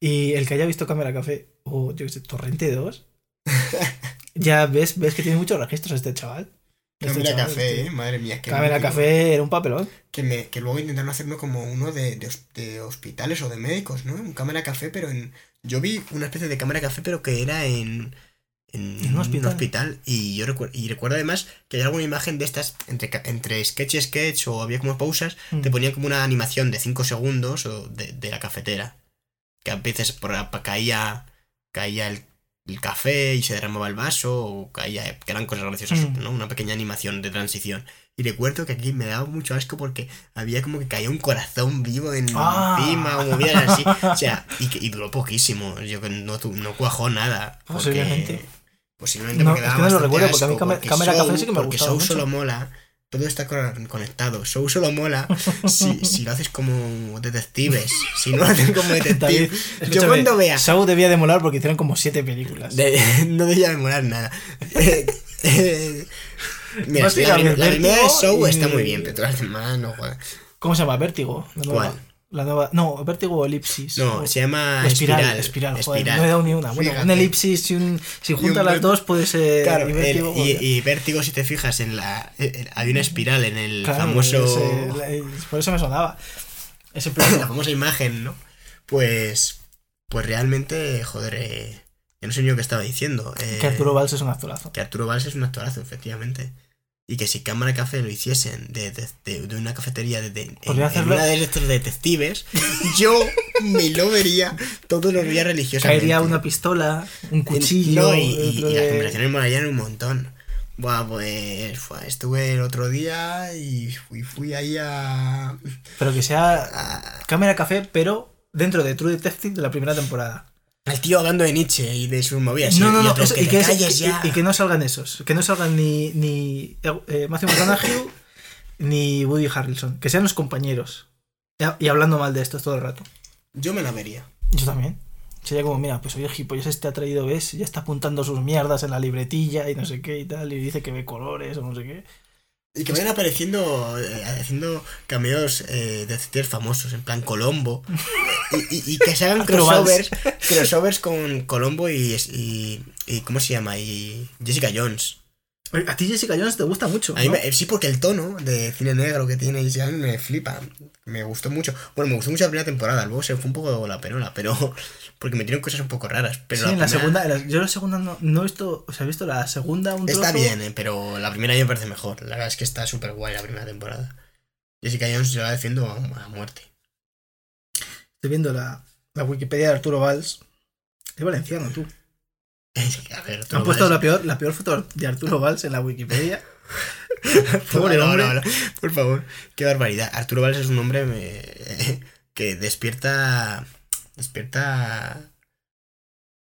Y el que haya visto Cámara Café o yo qué sé, Torrente 2, (laughs) ya ves, ves que tiene muchos registros este chaval. Cámara Café, eh, madre mía. qué Cámara. Café era un papelón. Que, me, que luego intentaron hacerlo como uno de, de, de hospitales o de médicos, ¿no? Un cámara café, pero en. Yo vi una especie de cámara café, pero que era en. en, ¿En un hospital? hospital. Y yo recuerdo, y recuerdo además que hay alguna imagen de estas, entre, entre sketch y sketch, o había como pausas, Mm. te ponían como una animación de 5 segundos o de, de la cafetera. Que a veces por, caía, caía el, el café y se derramaba el vaso, o caía, que eran cosas graciosas, Mm. ¿no? Una pequeña animación de transición. Y recuerdo que aquí me daba mucho asco porque había como que caía un corazón vivo en, Ah. encima o movidas así. O sea, y, y duró poquísimo. Yo que no, no cuajó nada. porque- Posiblemente. Posiblemente No, porque es daba que no lo recuerdo, porque a mí Cámara Café sí que me Porque Show solo mola. Todo está co- conectado. Show solo mola (laughs) si, si lo haces como detectives. Si no lo hacen como David, detectives. Yo cuando vea. Saw debía de molar porque hicieron como siete películas. de- (laughs) no debería demorar nada. (laughs) Eh, eh, Mira, la, la primera de Show y- está muy bien, pero todas las demás no jodas. ¿Cómo se llama? Vértigo. Nueva. ¿Cuál? La nueva. No, Vértigo o Elipsis. No, o- se llama espiral. Espiral. Espiral, joder, no he dado ni una. Bueno, Fíjate. un elipsis y un. Si juntas un las dos puede ser. Claro, y el- vértigo, y, Vértigo, si te fijas en la. eh, eh, Hay una espiral en el Claro, famoso. ese- la- por eso me sonaba. Ese (coughs) la famosa imagen, ¿no? Pues. Pues realmente, joder, eh, yo no sé ni lo que estaba diciendo. eh, que Arturo Valls es un actorazo. que Arturo Valls es un actorazo, efectivamente. Y que si Cámara Café lo hiciesen de, de, de- de una cafetería de, en, una de estos detectives, yo me lo vería todos los días religiosamente. Caería una pistola, un cuchillo. No, y, y- otro y las de- conversaciones molarían un montón. Buah, pues estuve el otro día y fui, fui ahí a, Pero que sea a- cámara café, pero dentro de True Detective de la primera temporada. Al tío hablando de Nietzsche y de sus movidas. No, no, y no, otro, eso- que y, que es- calles y- ya. y que no salgan esos. Que no salgan ni, ni eh, Matthew McConaughey ni Woody Harrelson. Que sean los compañeros. Y, y hablando mal de estos todo el rato. Yo me la vería. Yo también. Sería como, mira, pues oye, gilipollas este ha traído, ¿ves? Ya está apuntando sus mierdas en la libretilla y no sé qué y tal. Y dice que ve colores o no sé qué. Y que vayan apareciendo, eh, haciendo cameos eh, de detectives famosos, en plan Colombo. (laughs) Y, y- y que se hagan crossovers, crossovers con Colombo y, y, y- ¿Cómo se llama? Y Jessica Jones. A ti Jessica Jones te gusta mucho. A mí ¿no? me- sí, porque el tono de cine negro que tiene Jessica Jones me flipa. Me gustó mucho. Bueno, me gustó mucho la primera temporada, luego se fue un poco la perola, pero. (laughs) Porque me tienen cosas un poco raras. Pero sí, en la primera segunda, en la- yo la segunda no, no he visto, o sea, he visto la segunda un Está trozo. bien, eh, pero la primera me parece mejor. La verdad es que está súper guay la primera temporada. Jessica Jones yo la defiendo a, a muerte. Estoy viendo la, la Wikipedia de Arturo Valls. Es valenciano, tú. A ver, tú Han puesto la peor, la peor foto de Arturo Valls en la Wikipedia. (laughs) No, Pobre no, hombre. no, no, por favor, qué barbaridad. Arturo Valls es un hombre (laughs) que despierta. Despierta.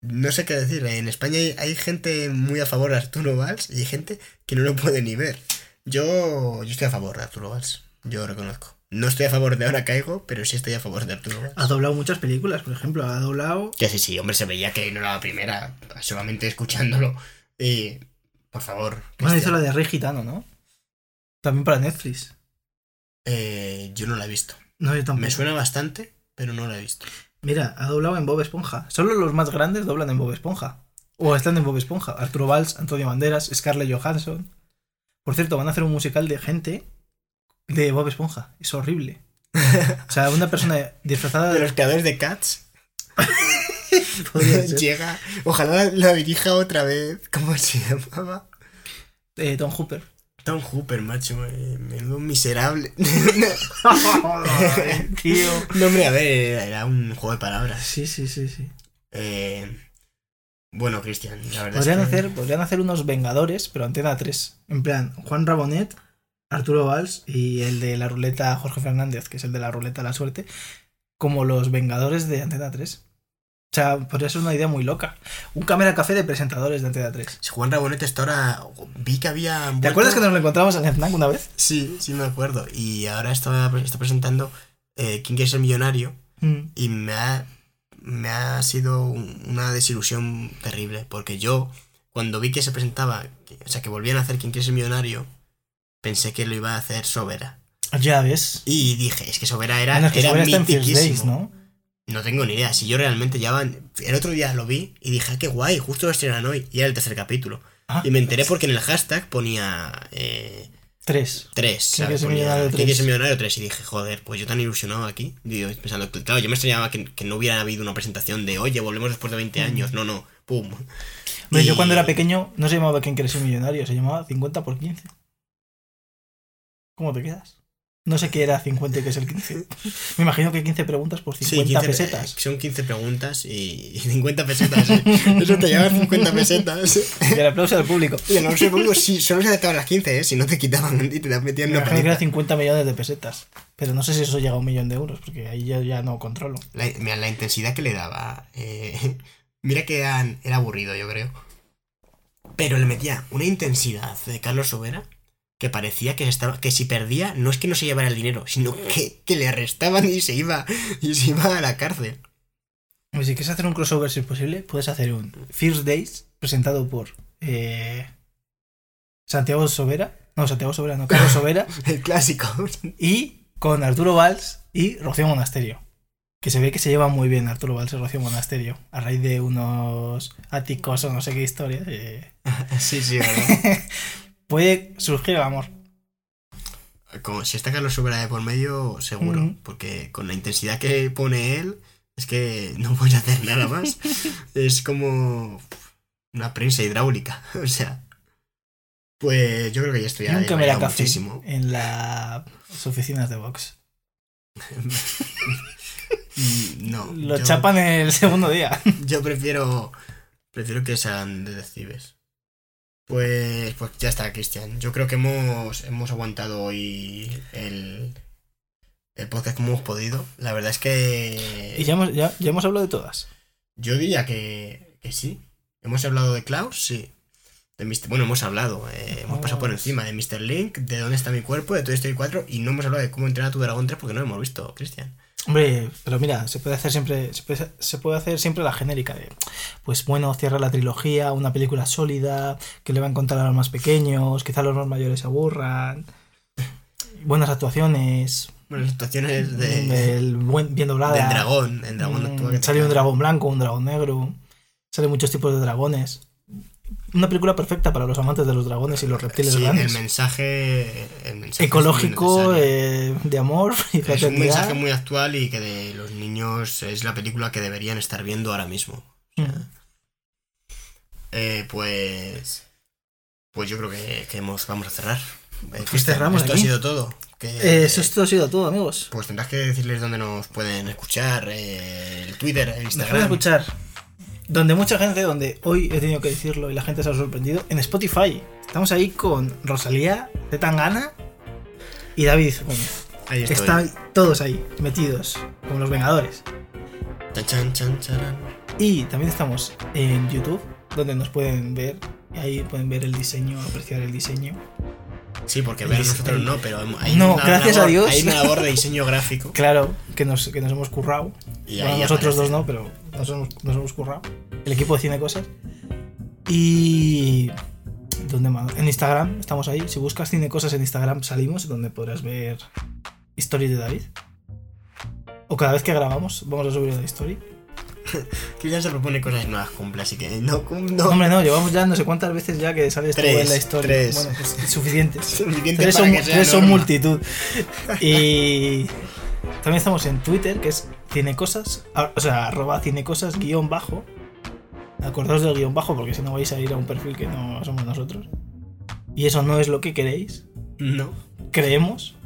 No sé qué decir. En España hay, hay gente muy a favor de Arturo Valls y hay gente que no lo puede ni ver. Yo, yo estoy a favor de Arturo Valls. Yo reconozco. No estoy a favor de Ahora Caigo, pero sí estoy a favor de Arturo. Ha doblado muchas películas, por ejemplo, ha doblado. Que sí, sí, hombre, se veía que no era la primera, solamente escuchándolo. Y, por favor. Bueno, hizo la de Rey Gitano, ¿no? También para Netflix. eh, yo no la he visto. No, yo tampoco. Me suena bastante, pero no la he visto. Mira, ha doblado en Bob Esponja. Solo los más grandes doblan en Bob Esponja. O están en Bob Esponja. Arturo Valls, Antonio Banderas, Scarlett Johansson. Por cierto, van a hacer un musical de gente de Bob Esponja. Es horrible. O sea, una persona disfrazada De de los creadores de Cats, (laughs) llega. Ojalá la, la dirija otra vez. ¿Cómo se llamaba? eh, Tom Hooper. Tom Hooper, macho. eh, menudo miserable. (laughs) (laughs) Tío. no, hombre, a ver, era un juego de palabras. Sí, sí, sí, sí. Eh, bueno, Cristian, la verdad Podrían es que. hacer, podrían hacer unos Vengadores, pero Antena 3. En plan, Juan Rabonet, Arturo Valls y el de la ruleta Jorge Fernández, que es el de la ruleta la suerte, como los Vengadores de Antena 3. O sea, podría ser una idea muy loca. Un cámara café de presentadores de Antena 3. Si Juan Rabonet está ahora. Vi que había. ¿Te acuerdas que nos lo encontramos en FNAC una vez? Sí, sí me acuerdo. Y ahora está, está presentando eh, ¿Quién quiere ser millonario? Mm. Y me ha, me ha sido un- una desilusión terrible. Porque yo, cuando vi que se presentaba, o sea, que volvían a hacer ¿Quién quiere ser millonario? Pensé que lo iba a hacer Sobera. Ya ves. Y dije, es que Sobera era, Bueno, es que era Sobera First Days, mitiquísimo. ¿no? No tengo ni idea. Si yo realmente ya. El otro día lo vi y dije, ah, qué guay, justo lo estrenan hoy. Y era el tercer capítulo. Ah, Y me enteré porque en el hashtag ponía. Eh, Tres. 3, ¿Quién Ponía, millonario ¿Quién tres? quiere ser millonario 3? Y dije, joder, pues yo tan ilusionado aquí. Digo, pensando, claro, yo me extrañaba que, que no hubiera habido una presentación de, oye, volvemos después de 20 Mm. años. No, no, pum. Hombre, Yo cuando era pequeño no se llamaba ¿Quién quiere ser millonario? Se llamaba 50 por 15. ¿Cómo te quedas? No sé qué era 50 y qué es el 15. (laughs) Me imagino que 15 preguntas por 50 15 pesetas. Son 15 preguntas y 50 pesetas. ¿eh? (laughs) Eso te lleva 50 pesetas. Y el aplauso del público. Y no sé, público, sí, solo se aceptaban las 15, ¿eh? Si no te quitaban y te metían imagino que era paliza. 50 millones de pesetas. Pero no sé si eso llega a un millón de euros, porque ahí ya, ya no controlo. La, mira, la intensidad que le daba. eh, (laughs) mira que eran- era aburrido, yo creo. Pero le metía una intensidad de Carlos Sobera que parecía que, estaba, que si perdía, no es que no se llevara el dinero, sino que, que le arrestaban y se iba y se iba a la cárcel. Pues si quieres hacer un crossover si es posible, puedes hacer un First Days presentado por eh, Santiago Sobera. No, Santiago Sobera, no, Carlos Sobera. (laughs) El clásico. y con Arturo Valls y Rocío Monasterio. Que se ve que se llevan muy bien Arturo Valls y Rocío Monasterio. A raíz de unos áticos o no sé qué historia. eh, (laughs) Sí, sí, ¿verdad? (laughs) puede surgir el amor. Como si está Carlos Sobera de por medio, seguro. Porque con la intensidad que pone él, es que no puedes hacer nada más. (laughs) es como una prensa hidráulica. (laughs) O sea. Pues yo creo que ya estoy Y un cámara café muchísimo. en las oficinas de Vox. (laughs) No. Lo yo, chapan el segundo día. Yo prefiero. Prefiero que sean detectives. Pues, pues ya está, Cristian. Yo creo que hemos, hemos aguantado hoy el, el podcast como hemos podido. La verdad es que. Y ya hemos, ya, ya hemos hablado de todas. Yo diría que, que sí. Hemos hablado de Klaus, sí. De Mr. Bueno, hemos hablado, eh, hemos pasado por encima de Mr. Link, de dónde está mi cuerpo, de Toy Story 4 y no hemos hablado de cómo entrenar a tu dragón 3 porque no lo hemos visto, Cristian. Hombre, pero mira, se puede hacer siempre, se puede, se puede hacer siempre la genérica de, pues bueno, cierra la trilogía, una película sólida, que le va a contar a los más pequeños, quizá los más mayores se aburran, buenas actuaciones, Bueno, situaciones de, buen, bien doblada. del dragón, el dragón Mm, sale un dragón blanco, un dragón negro, salen muchos tipos de dragones. Una película perfecta para los amantes de los dragones y los reptiles Sí, el grandes. mensaje, el mensaje es muy Ecológico, eh, de amor y es un mensaje muy actual y que de los niños es la película que deberían estar viendo ahora mismo. Mm. Eh, pues. Pues yo creo que, que hemos, vamos a cerrar. Eh, Pues cerramos Esto aquí. ha sido todo. Que, eso esto ha sido todo, amigos. Pues tendrás que decirles dónde nos pueden escuchar, eh, el Twitter, el Nos pueden Instagram. escuchar. Donde mucha gente, donde hoy he tenido que decirlo y la gente se ha sorprendido, en Spotify. Estamos ahí con Rosalía, Zetangana y David Gómez. Ahí estoy. Están todos ahí, metidos, como los Vengadores. Chan. Y también estamos en YouTube, donde nos pueden ver. y Ahí pueden ver el diseño, apreciar el diseño. Sí, porque dis- nosotros el- no, pero hay No, una gracias a labor- Dios. Hay una labor de (laughs) diseño gráfico. Claro, que nos, que nos hemos currado. Y Bueno, nosotros aparece. dos no, pero nos hemos, nos hemos currado. El equipo de Cine Cosas. Y. ¿Dónde más? En Instagram, estamos ahí. Si buscas Cine Cosas en Instagram, salimos, donde podrás ver stories de David. O cada vez que grabamos, vamos a subir una story. (laughs) Cristian se propone cosas nuevas, cumple, así que no, no. Hombre, no, llevamos ya no sé cuántas veces ya que sales tú Tres, en la historia. tres. Bueno, pues suficientes. (laughs) Suficiente Tres son, tres son multitud. (laughs) Y también estamos en Twitter, que es cinecosas, o sea, arroba cinecosas guion bajo. Acordaos del guion bajo, porque si no vais a ir a un perfil que no somos nosotros. Y eso no es lo que queréis. No. Creemos.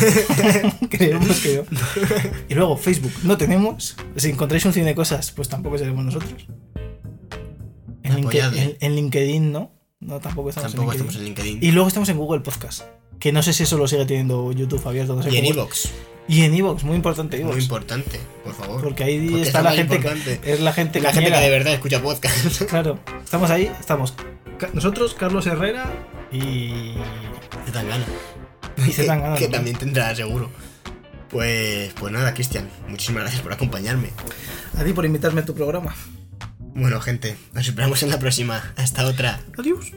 (laughs) Creemos que no. (laughs) Y luego Facebook no tenemos. Si encontráis un cinecosas, pues tampoco seremos nosotros. En, LinkedIn no. No, tampoco estamos Tampoco en LinkedIn. estamos en LinkedIn. Y luego estamos en Google Podcast. Que no sé si eso lo sigue teniendo YouTube abierto. No sé Y en Evox. Y en Evox, muy importante Evox. Muy importante, por favor. porque ahí Porque está es la gente que, es la gente la gente que de verdad escucha podcast. (laughs) Claro, estamos ahí, estamos nosotros, Carlos Herrera y (laughs) Que también. también tendrá seguro. Pues, pues nada, Cristian, muchísimas gracias por acompañarme. a ti por invitarme a tu programa. Bueno, gente, nos esperamos en la próxima. Hasta otra. Adiós.